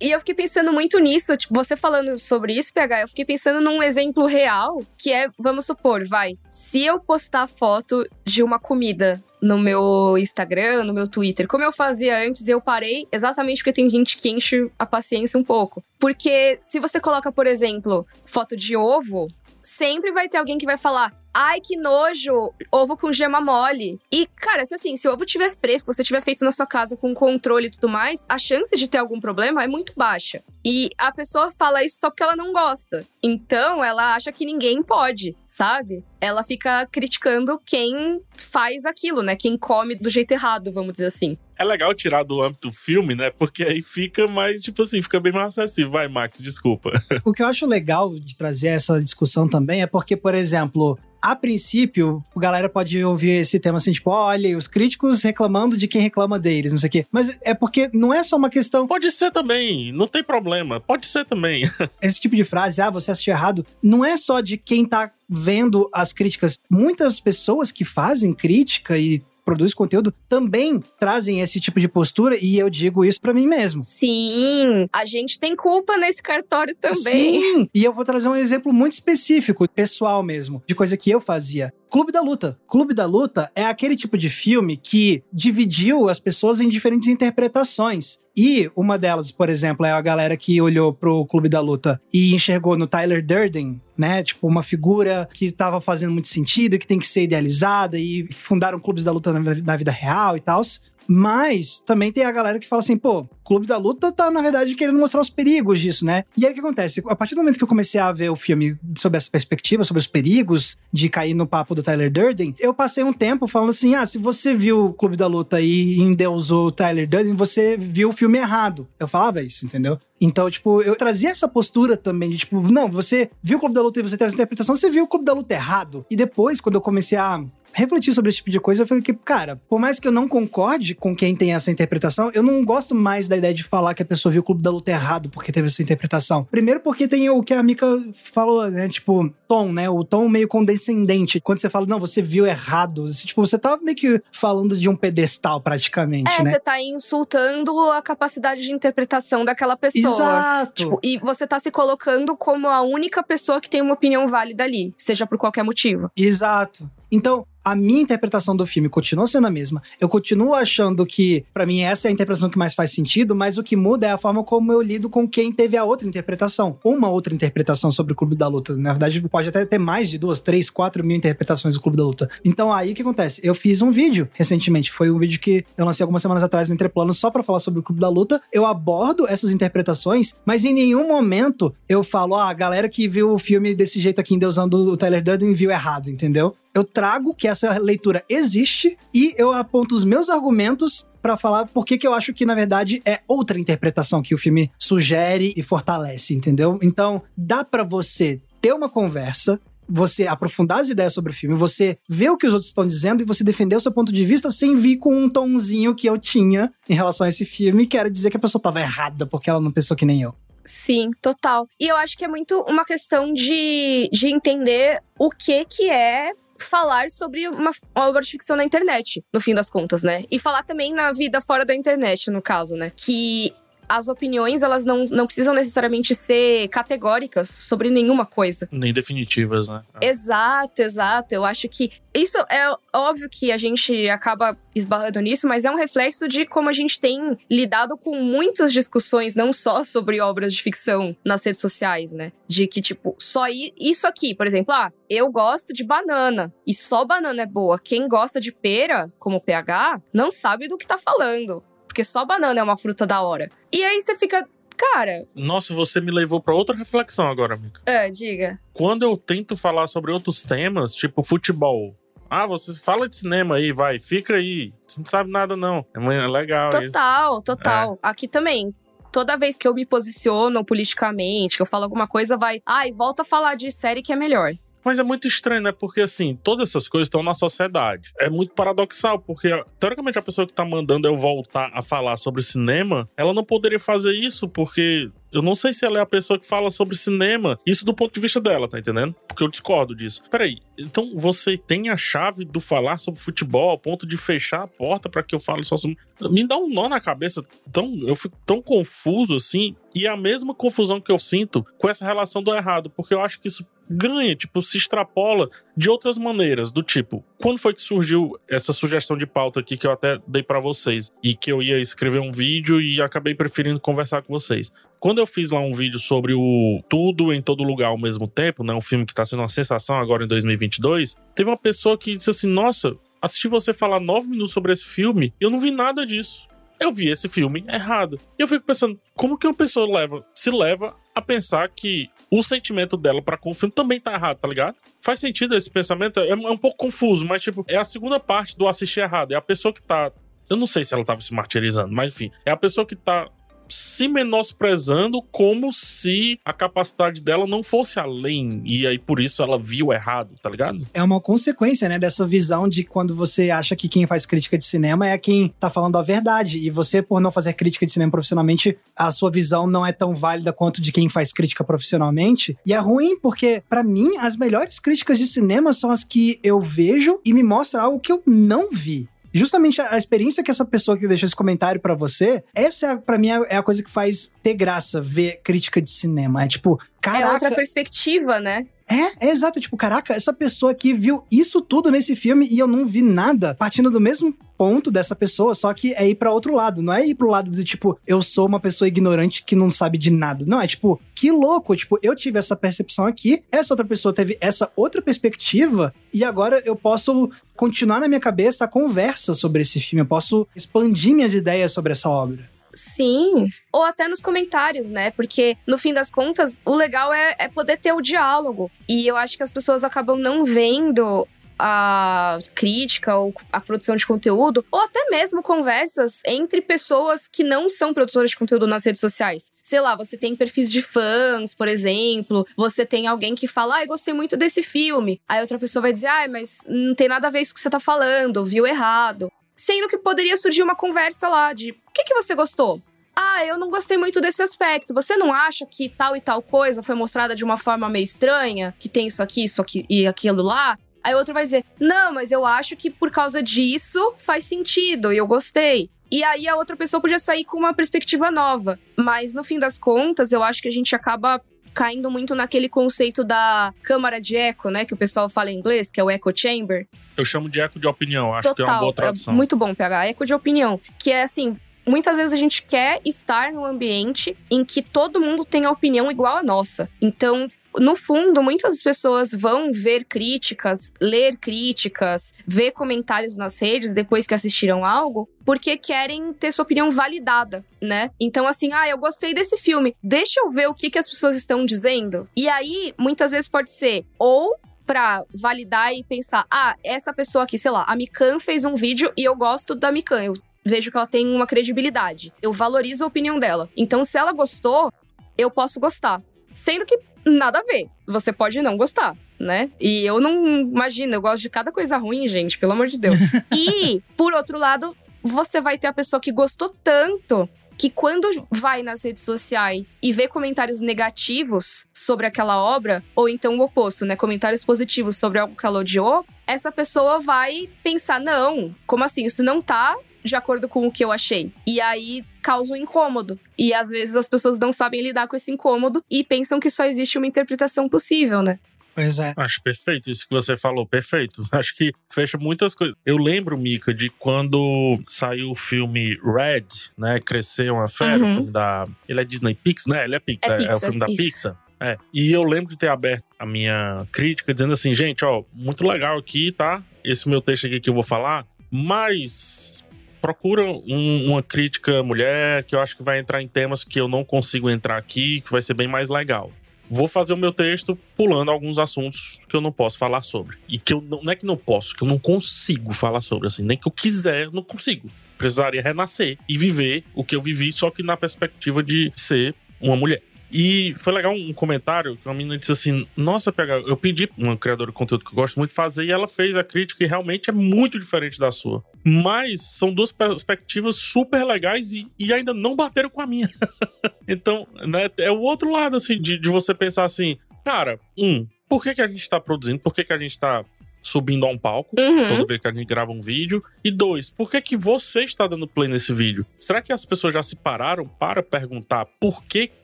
E eu fiquei pensando muito nisso, tipo, você falando sobre isso, PH, eu fiquei pensando num exemplo real, que é, vamos supor, vai, se eu postar foto de uma comida no meu Instagram, no meu Twitter, como eu fazia antes, eu parei exatamente porque tem gente que enche a paciência um pouco. Porque se você coloca, por exemplo, foto de ovo, sempre vai ter alguém que vai falar: Ai, que nojo, ovo com gema mole. E, cara, se assim, se o ovo tiver fresco, você tiver feito na sua casa com controle e tudo mais, a chance de ter algum problema é muito baixa. E a pessoa fala isso só porque ela não gosta. Então, ela acha que ninguém pode, sabe? Ela fica criticando quem faz aquilo, né? Quem come do jeito errado, vamos dizer assim. É legal tirar do âmbito filme, né? Porque aí fica mais, tipo assim, fica bem mais acessível. Vai, Max, desculpa. O que eu acho legal de trazer essa discussão também é porque, por exemplo, a princípio, a galera pode ouvir esse tema assim, tipo, olha, os críticos reclamando de quem reclama deles, não sei o quê. Mas é porque não é só uma questão. Pode ser também, não tem problema, pode ser também. esse tipo de frase, ah, você assistiu errado, não é só de quem tá vendo as críticas. Muitas pessoas que fazem crítica e produz conteúdo também trazem esse tipo de postura e eu digo isso para mim mesmo. Sim, a gente tem culpa nesse cartório também. Sim, e eu vou trazer um exemplo muito específico, pessoal mesmo, de coisa que eu fazia. Clube da Luta. Clube da Luta é aquele tipo de filme que dividiu as pessoas em diferentes interpretações. E uma delas, por exemplo, é a galera que olhou pro Clube da Luta e enxergou no Tyler Durden, né? Tipo, uma figura que estava fazendo muito sentido, que tem que ser idealizada e fundaram clubes da luta na, vida real e tal. Mas também tem a galera que fala assim, pô, Clube da Luta tá, na verdade, querendo mostrar os perigos disso, né? E aí o que acontece? A partir do momento que eu comecei a ver o filme sob essa perspectiva, sobre os perigos de cair no papo do Tyler Durden, eu passei um tempo falando assim: ah, se você viu o Clube da Luta e endeusou o Tyler Durden, você viu o filme errado. Eu falava isso, entendeu? Então, tipo, eu trazia essa postura também de, tipo, não, você viu o Clube da Luta e você teve essa interpretação, você viu o Clube da Luta errado. E depois, quando eu comecei a refletir sobre esse tipo de coisa, eu falei que, cara, por mais que eu não concorde com quem tem essa interpretação, eu não gosto mais da ideia de falar que a pessoa viu o Clube da Luta errado porque teve essa interpretação. Primeiro porque tem o que a Mika falou, né? Tipo, tom, né? O tom meio condescendente. Quando você fala, não, você viu errado. Você, tipo, você tá meio que falando de um pedestal, praticamente, é, né? você tá insultando a capacidade de interpretação daquela pessoa. Exato. Tipo, e você tá se colocando como a única pessoa que tem uma opinião válida ali, seja por qualquer motivo. Exato. Então, a minha interpretação do filme continua sendo a mesma. Eu continuo achando que, para mim, essa é a interpretação que mais faz sentido, mas o que muda é a forma como eu lido com quem teve a outra interpretação. Uma outra interpretação sobre o Clube da Luta. Na verdade, pode até ter mais de duas, três, quatro mil interpretações do Clube da Luta. Então, aí o que acontece? Eu fiz um vídeo recentemente. Foi um vídeo que eu lancei algumas semanas atrás no Entreplano só para falar sobre o Clube da Luta. Eu abordo essas interpretações, mas em nenhum momento eu falo, ah, a galera que viu o filme desse jeito aqui, endeusando o Tyler Durden, viu errado, entendeu? eu trago que essa leitura existe e eu aponto os meus argumentos para falar por que eu acho que, na verdade, é outra interpretação que o filme sugere e fortalece, entendeu? Então, dá para você ter uma conversa, você aprofundar as ideias sobre o filme, você ver o que os outros estão dizendo e você defender o seu ponto de vista sem vir com um tonzinho que eu tinha em relação a esse filme, que era dizer que a pessoa estava errada porque ela não pensou que nem eu. Sim, total. E eu acho que é muito uma questão de, de entender o que que é falar sobre uma obra de ficção na internet, no fim das contas, né? E falar também na vida fora da internet, no caso, né? Que as opiniões, elas não, não precisam necessariamente ser categóricas sobre nenhuma coisa. Nem definitivas, né? Exato, exato. Eu acho que isso é óbvio que a gente acaba esbarrando nisso, mas é um reflexo de como a gente tem lidado com muitas discussões, não só sobre obras de ficção nas redes sociais, né? De que, tipo, só isso aqui, por exemplo, ah, eu gosto de banana e só banana é boa. Quem gosta de pera, como PH, não sabe do que tá falando. Porque só banana é uma fruta da hora. E aí você fica, cara. Nossa, você me levou para outra reflexão agora, amiga. Ah, diga. Quando eu tento falar sobre outros temas, tipo futebol. Ah, você fala de cinema aí, vai, fica aí. Você não sabe nada, não. É legal. Total, isso. total. É. Aqui também toda vez que eu me posiciono politicamente, que eu falo alguma coisa, vai, ai, ah, volta a falar de série que é melhor. Mas é muito estranho, né? Porque, assim, todas essas coisas estão na sociedade. É muito paradoxal, porque, teoricamente, a pessoa que tá mandando eu voltar a falar sobre cinema, ela não poderia fazer isso, porque eu não sei se ela é a pessoa que fala sobre cinema. Isso do ponto de vista dela, tá entendendo? Porque eu discordo disso. Peraí, então você tem a chave do falar sobre futebol ao ponto de fechar a porta para que eu fale só sobre. Me dá um nó na cabeça. Tão, eu fico tão confuso assim. E é a mesma confusão que eu sinto com essa relação do errado, porque eu acho que isso ganha, tipo, se extrapola de outras maneiras, do tipo, quando foi que surgiu essa sugestão de pauta aqui que eu até dei para vocês e que eu ia escrever um vídeo e acabei preferindo conversar com vocês. Quando eu fiz lá um vídeo sobre o Tudo em Todo Lugar ao mesmo tempo, né, um filme que tá sendo uma sensação agora em 2022, teve uma pessoa que disse assim: "Nossa, assisti você falar nove minutos sobre esse filme, eu não vi nada disso." eu vi esse filme errado. E eu fico pensando, como que uma pessoa leva, se leva a pensar que o sentimento dela para com o filme também tá errado, tá ligado? Faz sentido esse pensamento? É, é um pouco confuso, mas tipo, é a segunda parte do assistir errado. É a pessoa que tá. Eu não sei se ela tava se martirizando, mas enfim. É a pessoa que tá se menosprezando como se a capacidade dela não fosse além. E aí, por isso, ela viu errado, tá ligado? É uma consequência, né, dessa visão de quando você acha que quem faz crítica de cinema é quem tá falando a verdade. E você, por não fazer crítica de cinema profissionalmente, a sua visão não é tão válida quanto de quem faz crítica profissionalmente. E é ruim porque, para mim, as melhores críticas de cinema são as que eu vejo e me mostra algo que eu não vi justamente a, experiência que essa pessoa que deixou esse comentário para você, essa é, para mim é a coisa que faz ter graça ver crítica de cinema. É tipo, caraca. É outra perspectiva, né? É, é exato. Tipo, caraca, essa pessoa aqui viu isso tudo nesse filme e eu não vi nada partindo do mesmo ponto dessa pessoa, só que é ir para outro lado. Não é ir pro lado do tipo, eu sou uma pessoa ignorante que não sabe de nada. Não, é tipo, que louco. Tipo, eu tive essa percepção aqui, essa outra pessoa teve essa outra perspectiva e agora eu posso continuar na minha cabeça a conversa sobre esse filme. Eu posso expandir minhas ideias sobre essa obra. Sim. Ou até nos comentários, né? Porque, no fim das contas, o legal é, é poder ter o diálogo. E eu acho que as pessoas acabam não vendo a crítica ou a produção de conteúdo, ou até mesmo conversas entre pessoas que não são produtoras de conteúdo nas redes sociais. Sei lá, você tem perfis de fãs, por exemplo, você tem alguém que fala, ai, ah, gostei muito desse filme. Aí outra pessoa vai dizer, ai, mas não tem nada a ver isso que você tá falando, viu errado sendo que poderia surgir uma conversa lá de que, que você gostou? Ah, eu não gostei muito desse aspecto. Você não acha que tal e tal coisa foi mostrada de uma forma meio estranha? Que tem isso aqui, isso aqui e aquilo lá? Aí outro vai dizer: Não, mas eu acho que por causa disso faz sentido e eu gostei. E aí a outra pessoa podia sair com uma perspectiva nova. Mas no fim das contas, eu acho que a gente acaba caindo muito naquele conceito da câmara de eco, né? Que o pessoal fala em inglês, que é o echo chamber. Eu chamo de eco de opinião, acho Total, que é uma boa tradução. É muito bom, PH. Eco de opinião. Que é assim, muitas vezes a gente quer estar num ambiente em que todo mundo tem a opinião igual a nossa. Então, no fundo, muitas pessoas vão ver críticas, ler críticas, ver comentários nas redes depois que assistiram algo, porque querem ter sua opinião validada, né? Então, assim, ah, eu gostei desse filme, deixa eu ver o que, que as pessoas estão dizendo. E aí, muitas vezes pode ser ou pra validar e pensar, ah, essa pessoa aqui, sei lá, a Mikan fez um vídeo e eu gosto da Mikan, eu vejo que ela tem uma credibilidade. Eu valorizo a opinião dela. Então, se ela gostou, eu posso gostar. Sendo que nada a ver. Você pode não gostar, né? E eu não imagino, eu gosto de cada coisa ruim, gente, pelo amor de Deus. e, por outro lado, você vai ter a pessoa que gostou tanto que quando vai nas redes sociais e vê comentários negativos sobre aquela obra, ou então o oposto, né? Comentários positivos sobre algo que ela odiou, essa pessoa vai pensar: não, como assim? Isso não tá de acordo com o que eu achei. E aí causa um incômodo. E às vezes as pessoas não sabem lidar com esse incômodo e pensam que só existe uma interpretação possível, né? Pois é. Acho perfeito isso que você falou, perfeito. Acho que fecha muitas coisas. Eu lembro, Mika, de quando saiu o filme Red, né? Crescer uma fera, Uhum. o filme da. Ele é Disney Pixar, né? Ele é Pixar, É é, o Pixar, filme da isso. Pixar. É. E eu lembro de ter aberto a minha crítica dizendo assim, gente, ó, muito legal aqui, tá? Esse meu texto aqui que eu vou falar, mas procura um- uma crítica mulher que eu acho que vai entrar em temas que eu não consigo entrar aqui, que vai ser bem mais legal. Vou fazer o meu texto pulando alguns assuntos que eu não posso falar sobre. E que eu não, não é que não posso, que eu não consigo falar sobre, assim, nem que eu quiser, não consigo. Precisaria renascer e viver o que eu vivi, só que na perspectiva de ser uma mulher. E foi legal um comentário que uma menina disse assim: Nossa, PH, eu pedi pra uma criadora de conteúdo que eu gosto muito de fazer e ela fez a crítica e realmente é muito diferente da sua. Mas são duas perspectivas super legais e, e ainda não bateram com a minha. então, né, é o outro lado, assim, de, de você pensar assim: Cara, um, por que, que a gente tá produzindo? Por que, que a gente tá subindo a um palco? Uhum. toda vez que a gente grava um vídeo. E dois, por que, que você está dando play nesse vídeo? Será que as pessoas já se pararam para perguntar por que,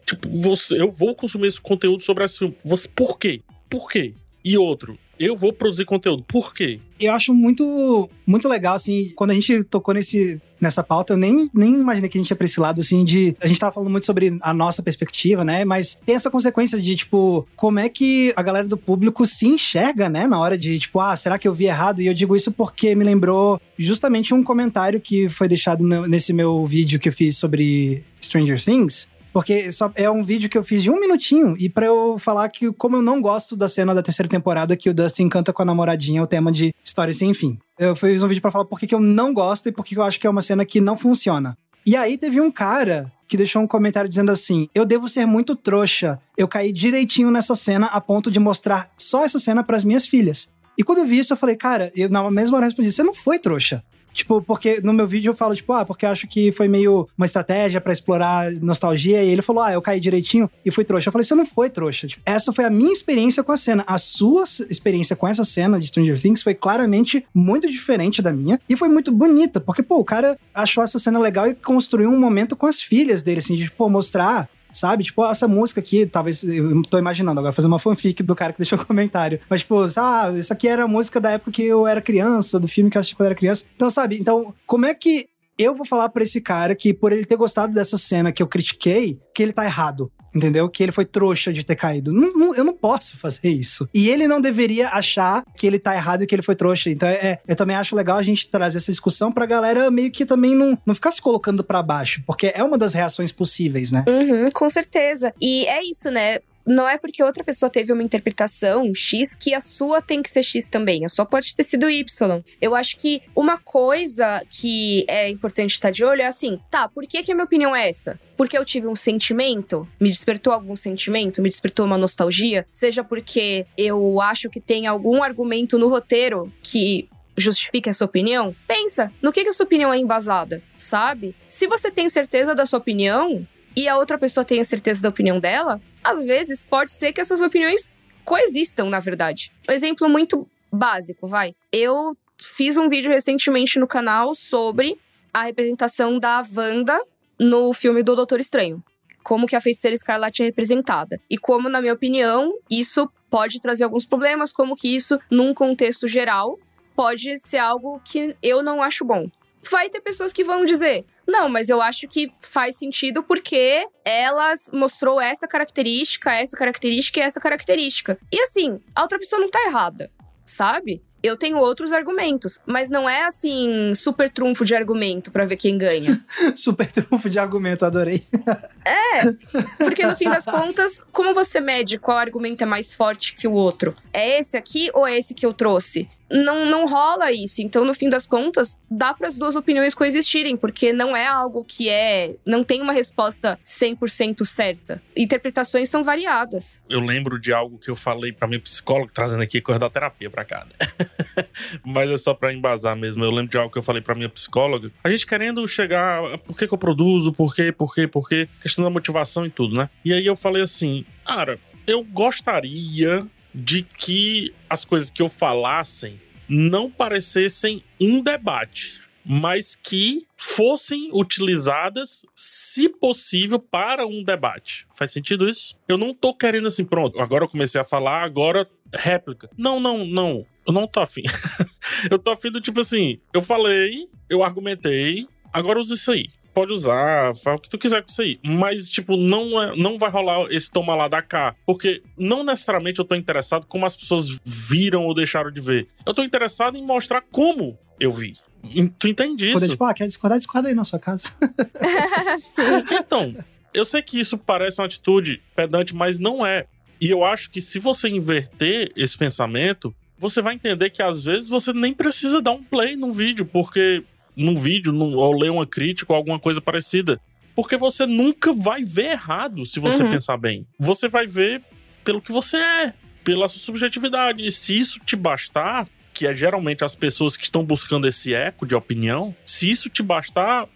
tipo, você, eu vou consumir esse conteúdo sobre esse filme? Você, por quê? Por quê? E outro, eu vou produzir conteúdo. Por quê? Eu acho muito, muito legal, assim, quando a gente tocou nesse, nessa pauta, eu nem, nem imaginei que a gente ia pra esse lado, assim, de. A gente tava falando muito sobre a nossa perspectiva, né? Mas tem essa consequência de, tipo, como é que a galera do público se enxerga, né? Na hora de, tipo, ah, será que eu vi errado? E eu digo isso porque me lembrou justamente um comentário que foi deixado nesse meu vídeo que eu fiz sobre Stranger Things. Porque só é um vídeo que eu fiz de um minutinho e pra eu falar que como eu não gosto da cena da terceira temporada que o Dustin canta com a namoradinha o tema de história sem fim. Eu fiz um vídeo pra falar por que eu não gosto e por que eu acho que é uma cena que não funciona. E aí teve um cara que deixou um comentário dizendo assim: "Eu devo ser muito trouxa. Eu caí direitinho nessa cena a ponto de mostrar só essa cena pras minhas filhas". E quando eu vi isso, eu falei, cara, eu na mesma hora eu respondi: "Você não foi trouxa". Tipo, porque no meu vídeo eu falo, tipo, ah, porque acho que foi meio uma estratégia pra explorar nostalgia. E ele falou, ah, eu caí direitinho e fui trouxa. Eu falei, você não foi trouxa. Tipo, essa foi a minha experiência com a cena. A sua experiência com essa cena de Stranger Things foi claramente muito diferente da minha. E foi muito bonita, porque, pô, o cara achou essa cena legal e construiu um momento com as filhas dele, assim, de, pô, mostrar Sabe? Tipo, essa música aqui, talvez. Eu tô imaginando agora fazer uma fanfic do cara que deixou o comentário. Mas, tipo, ah, isso aqui era música da época que eu era criança, do filme que eu assisti quando eu era criança. Então, sabe? Então, como é que eu vou falar pra esse cara que, por ele ter gostado dessa cena que eu critiquei, que ele tá errado? Entendeu? Que ele foi trouxa de ter caído. Não- não- eu não posso fazer isso. E ele não deveria achar que ele tá errado e que ele foi trouxa. Então, é, é- eu também acho legal a gente trazer essa discussão pra galera meio que também não, não ficar se colocando pra baixo. Porque é uma das reações possíveis, né? Uhum, com certeza. E é isso, né? Não é porque outra pessoa teve uma interpretação X que a sua tem que ser X também. A sua pode ter sido Y. Eu acho que uma coisa que é importante estar de olho é assim: tá, por que, que a minha opinião é essa? Porque eu tive um sentimento, me despertou algum sentimento, me despertou uma nostalgia, seja porque eu acho que tem algum argumento no roteiro que justifique essa opinião, pensa no que, que a sua opinião é embasada, sabe? Se você tem certeza da sua opinião e a outra pessoa tem a certeza da opinião dela, às vezes pode ser que essas opiniões coexistam, na verdade. Um exemplo muito básico, vai. Eu fiz um vídeo recentemente no canal sobre a representação da Wanda no filme do Doutor Estranho. Como que a feiticeira escarlate é representada. E como, na minha opinião, isso pode trazer alguns problemas, como que isso, num contexto geral, pode ser algo que eu não acho bom. Vai ter pessoas que vão dizer: não, mas eu acho que faz sentido porque ela mostrou essa característica, essa característica e essa característica. E assim, a outra pessoa não tá errada, sabe? Eu tenho outros argumentos, mas não é assim, super trunfo de argumento pra ver quem ganha. Super trunfo de argumento, adorei. Porque no fim das contas, como você mede qual argumento é mais forte que o outro? É esse aqui ou é esse que eu trouxe? Não, não rola isso. Então, no fim das contas, dá para as duas opiniões coexistirem, porque não é algo que é. Não tem uma resposta 100% certa. Interpretações são variadas. Eu lembro de algo que eu falei pra minha psicóloga, trazendo aqui coisa da terapia pra cá, né? Mas é só pra embasar mesmo. Eu lembro de algo que eu falei pra minha psicóloga. A gente querendo chegar. Por que, que eu produzo? Por quê? Por quê? Por quê? Questão da motivação e tudo, né? E aí eu falei assim, cara, eu gostaria de que as coisas que eu falassem não parecessem um debate. mas que fossem utilizadas, se possível, para um debate. Faz sentido isso? Eu não tô querendo assim, pronto, agora eu comecei a falar, agora réplica. Não, não, não. Eu não tô afim. eu tô afim do tipo assim, eu falei, eu argumentei, agora usa isso aí pode usar, faz o que tu quiser com isso aí. Mas, tipo, não, é, não vai rolar esse toma lá da cá. Porque não necessariamente eu tô interessado como as pessoas viram ou deixaram de ver. Eu tô interessado em mostrar como eu vi. Tu entende isso? Poder, tipo, ah, quer discordar, discorda aí na sua casa. então, eu sei que isso parece uma atitude pedante, mas não é. E eu acho que se você inverter esse pensamento, você vai entender que às vezes você nem precisa dar um play no vídeo, porque num vídeo, num, ou ler uma crítica ou alguma coisa parecida. Porque você nunca vai ver errado se você uhum. pensar bem. Você vai ver pelo que você é, pela sua subjetividade. E se isso te bastar, que é geralmente as pessoas que estão buscando esse eco de opinião, se isso te bastar,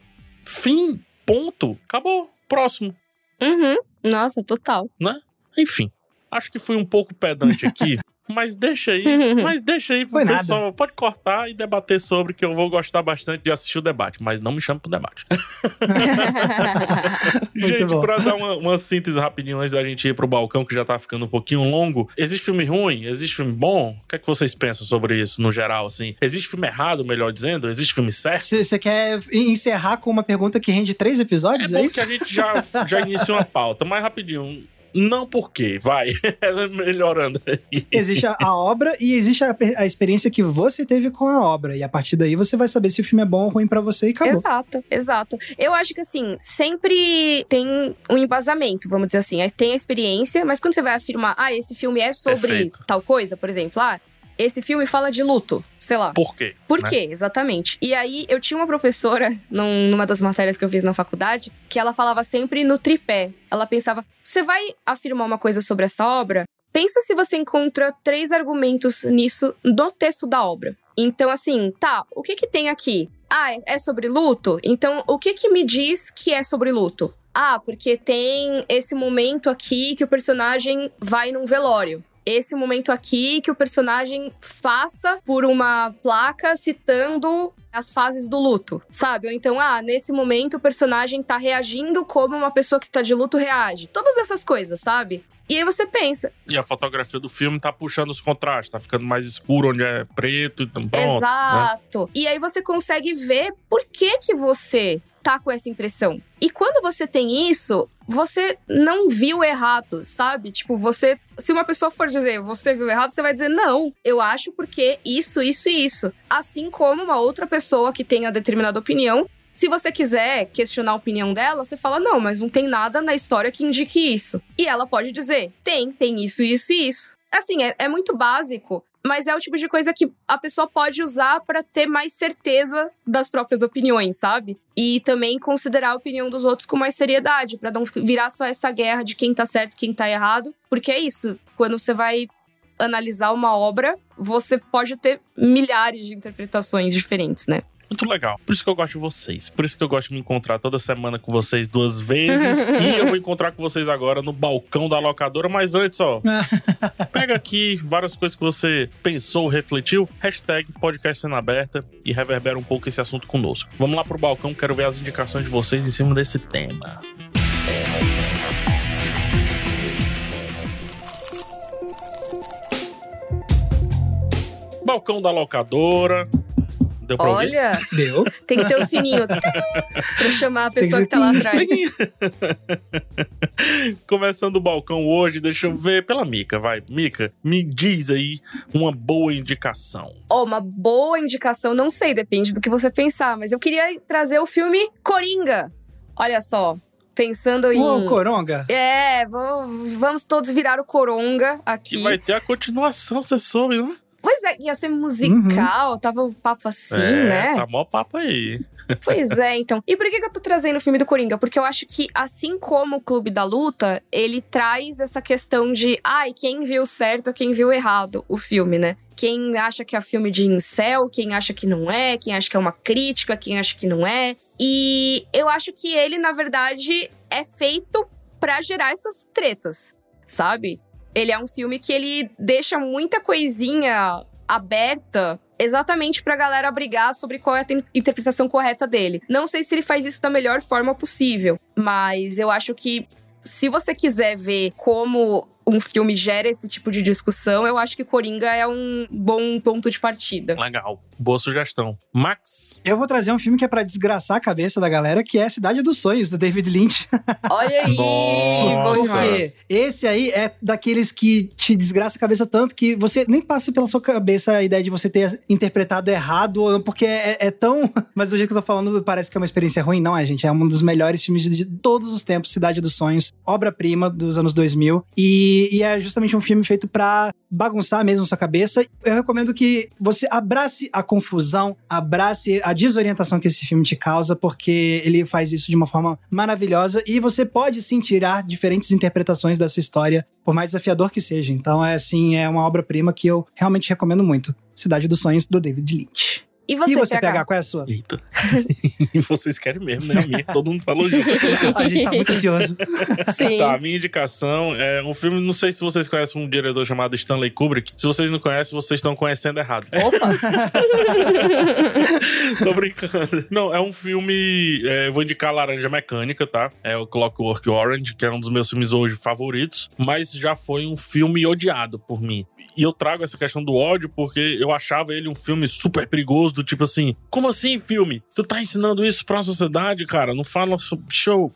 fim, ponto, acabou, próximo. Uhum. Nossa, total. Né? Enfim, acho que fui um pouco pedante aqui. Mas deixa aí, mas deixa aí pro pessoal. Pode cortar e debater sobre, que eu vou gostar bastante de assistir o debate, mas não me chame pro debate. gente, pra dar uma, uma, síntese rapidinho antes da gente ir pro balcão, que já tá ficando um pouquinho longo. Existe filme ruim? Existe filme bom? O que é que vocês pensam sobre isso no geral, assim? Existe filme errado, melhor dizendo? Existe filme certo? Você quer encerrar com uma pergunta que rende três episódios? É, é bom isso? que a gente já, já iniciou uma pauta, mas rapidinho não por quê, vai. Melhorando aí. Existe a, a obra e existe a, a, experiência que você teve com a obra. E a partir daí você vai saber se o filme é bom ou ruim para você e acabou. Exato, exato. Eu acho que assim, sempre tem um embasamento, vamos dizer assim. Tem a experiência, mas quando você vai afirmar, ah, esse filme é sobre Perfeito. tal coisa, por exemplo, ah, esse filme fala de luto, sei lá. Por quê? Por né? quê, exatamente. E aí, eu tinha uma professora, num, numa das matérias que eu fiz na faculdade, que ela falava sempre no tripé. Ela pensava: você vai afirmar uma coisa sobre essa obra? Pensa se você encontra três argumentos nisso no texto da obra. Então, assim, tá, o que que tem aqui? Ah, é sobre luto? Então, o que que me diz que é sobre luto? Ah, porque tem esse momento aqui que o personagem vai num velório esse momento aqui que o personagem faça por uma placa citando as fases do luto, sabe? Ou então, ah, nesse momento o personagem tá reagindo como uma pessoa que está de luto reage. Todas essas coisas, sabe? E aí você pensa. E a fotografia do filme tá puxando os contrastes, tá ficando mais escuro onde é preto, então pronto. Né? Exato. Né? E aí você consegue ver por que que você tá com essa impressão. E quando você tem isso, você não viu errado, sabe? Tipo, você. Se uma pessoa for dizer você viu errado, você vai dizer não, eu acho porque isso, isso e isso. Assim como uma outra pessoa que tenha determinada opinião. Se você quiser questionar a opinião dela, você fala, não, mas não tem nada na história que indique isso. E ela pode dizer, tem, tem isso, isso e isso. Assim, é, é muito básico, mas é o tipo de coisa que a pessoa pode usar para ter mais certeza das próprias opiniões, sabe? E também considerar a opinião dos outros com mais seriedade, para não virar só essa guerra de quem tá certo quem tá errado, porque é isso, quando você vai analisar uma obra, você pode ter milhares de interpretações diferentes, né? Muito legal. Por isso que eu gosto de vocês. Por isso que eu gosto de me encontrar toda semana com vocês duas vezes. e eu vou encontrar com vocês agora no balcão da locadora. Mas antes, ó, pega aqui várias coisas que você pensou, refletiu. Hashtag podcast sendo aberta e reverbera um pouco esse assunto conosco. Vamos lá pro balcão, quero ver as indicações de vocês em cima desse tema. Balcão da locadora. Deu pra Olha, ouvir? Deu. Tem que ter o um sininho pra chamar a pessoa que, que tá lá atrás. Começando o balcão hoje, deixa eu ver pela Mica, vai. Mica, me diz aí uma boa indicação. Oh, uma boa indicação, não sei, depende do que você pensar, mas eu queria trazer o filme Coringa. Olha só, pensando em. Ô, Coronga? É, vamos todos virar o Coronga aqui. Que vai ter a continuação, você soube, né? Pois é, ia ser musical, uhum. tava um papo assim, é, né? Tá mó papo aí. Pois é, então. E por que, que eu tô trazendo o filme do Coringa? Porque eu acho que, assim como o Clube da Luta, ele traz essa questão de, ai, quem viu certo, quem viu errado o filme, né? Quem acha que é filme de incel, quem acha que não é, quem acha que é uma crítica, quem acha que não é. E eu acho que ele, na verdade, é feito para gerar essas tretas, sabe? Ele é um filme que ele deixa muita coisinha aberta exatamente pra galera brigar sobre qual é a interpretação correta dele. Não sei se ele faz isso da melhor forma possível, mas eu acho que se você quiser ver como um filme gera esse tipo de discussão, eu acho que Coringa é um bom ponto de partida. Legal. Boa sugestão. Max? Eu vou trazer um filme que é para desgraçar a cabeça da galera, que é Cidade dos Sonhos, do David Lynch. Olha aí! Porque esse aí é daqueles que te desgraça a cabeça tanto que você nem passa pela sua cabeça a ideia de você ter interpretado errado, porque é, é tão. Mas do jeito que eu tô falando, parece que é uma experiência ruim. Não é, gente. É um dos melhores filmes de todos os tempos, Cidade dos Sonhos, obra-prima dos anos 2000. E, e é justamente um filme feito para bagunçar mesmo sua cabeça. Eu recomendo que você abrace a confusão, abrace a desorientação que esse filme te causa, porque ele faz isso de uma forma maravilhosa e você pode sim tirar diferentes interpretações dessa história, por mais desafiador que seja. Então, é assim, é uma obra-prima que eu realmente recomendo muito. Cidade dos Sonhos, do David Lynch. E você, e você PH? PH, qual é a sua? Eita. Vocês querem mesmo, né? A minha, todo mundo falou junto. a gente tá muito ansioso. Sim. Tá, a minha indicação é um filme, não sei se vocês conhecem um diretor chamado Stanley Kubrick. Se vocês não conhecem, vocês estão conhecendo errado. Opa! Tô brincando. Não, é um filme. É, eu vou indicar Laranja Mecânica, tá? É o Clockwork Orange, que é um dos meus filmes hoje favoritos, mas já foi um filme odiado por mim. E eu trago essa questão do ódio porque eu achava ele um filme super perigoso, do tipo assim: como assim, filme? Tu tá ensinando isso pra sociedade, cara? Não fala show,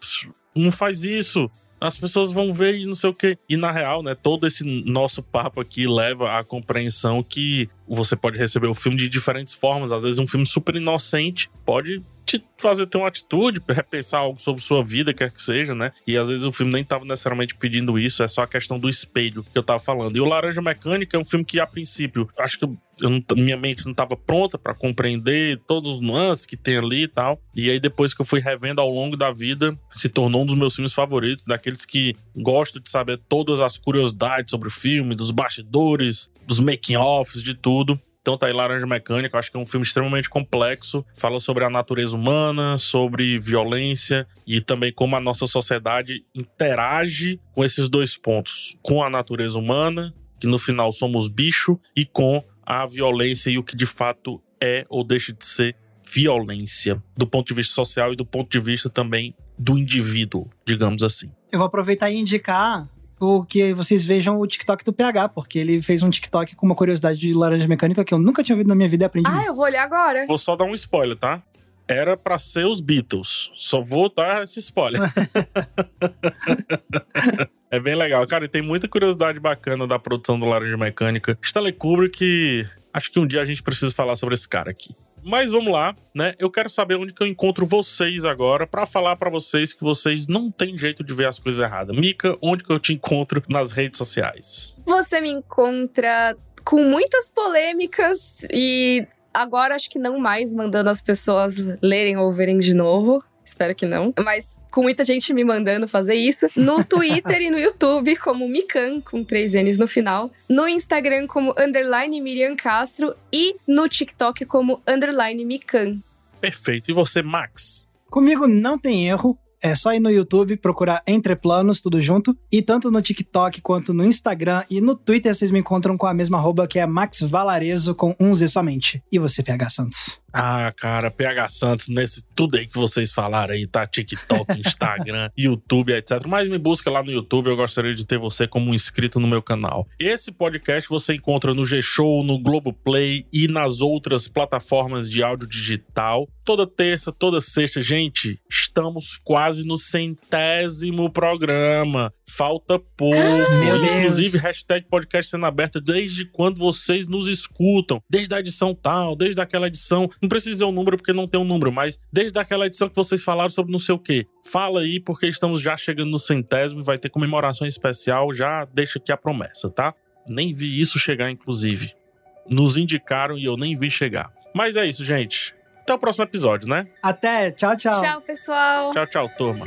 não faz isso as pessoas vão ver e não sei o quê. E na real, né, todo esse nosso papo aqui leva à compreensão que você pode receber o filme de diferentes formas. Às vezes, um filme super inocente pode te fazer ter uma atitude, repensar algo sobre sua vida, quer que seja, né? E às vezes o filme nem tava necessariamente pedindo isso, é só a questão do espelho que eu tava falando. E o Laranja Mecânica é um filme que, a princípio, acho que não, minha mente não estava pronta para compreender todos os nuances que tem ali e tal. E aí, depois que eu fui revendo ao longo da vida, se tornou um dos meus filmes favoritos, daqueles que gosto de saber todas as curiosidades sobre o filme, dos bastidores, dos making-offs, de tudo. Então tá aí Laranja Mecânica, acho que é um filme extremamente complexo, fala sobre a natureza humana, sobre violência e também como a nossa sociedade interage com esses dois pontos, com a natureza humana, que no final somos bicho, e com a violência e o que de fato é ou deixa de ser violência, do ponto de vista social e do ponto de vista também do indivíduo, digamos assim. Eu vou aproveitar e indicar o que vocês vejam o TikTok do PH, porque ele fez um TikTok com uma curiosidade de laranja mecânica que eu nunca tinha ouvido na minha vida e aprendi. Ah, eu vou olhar agora. Vou só dar um spoiler, tá? Era para ser os Beatles. Só vou dar esse spoiler. é bem legal. Cara, e tem muita curiosidade bacana da produção do Laranja Mecânica. Stanley Kubrick, acho que um dia a gente precisa falar sobre esse cara aqui. Mas vamos lá, né? Eu quero saber onde que eu encontro vocês agora para falar para vocês que vocês não têm jeito de ver as coisas erradas. Mica, onde que eu te encontro nas redes sociais? Você me encontra com muitas polêmicas e agora acho que não mais mandando as pessoas lerem ou verem de novo. Espero que não. Mas com muita gente me mandando fazer isso. No Twitter e no YouTube, como Mikan, com três N's no final. No Instagram, como underline Miriam Castro. E no TikTok, como underline Mikan. Perfeito. E você, Max? Comigo não tem erro. É só ir no YouTube, procurar Entre Planos, tudo junto. E tanto no TikTok quanto no Instagram e no Twitter vocês me encontram com a mesma arroba que é Max Valarezo com um Z somente. E você, PH Santos? Ah, cara, PH Santos, nesse tudo aí que vocês falaram aí, tá? TikTok, Instagram, YouTube, etc. Mas me busca lá no YouTube, eu gostaria de ter você como um inscrito no meu canal. Esse podcast você encontra no G-Show, no Globoplay e nas outras plataformas de áudio digital. Toda terça, toda sexta, gente, estamos quase no centésimo programa. Falta pouco. Meu Deus. Inclusive, hashtag podcast sendo aberta desde quando vocês nos escutam. Desde a edição tal, desde aquela edição. Não precisa dizer o um número porque não tem um número, mas desde aquela edição que vocês falaram sobre não sei o quê. Fala aí, porque estamos já chegando no centésimo, vai ter comemoração especial. Já deixa aqui a promessa, tá? Nem vi isso chegar, inclusive. Nos indicaram e eu nem vi chegar. Mas é isso, gente. Até o próximo episódio, né? Até, tchau, tchau. Tchau, pessoal. Tchau, tchau, turma.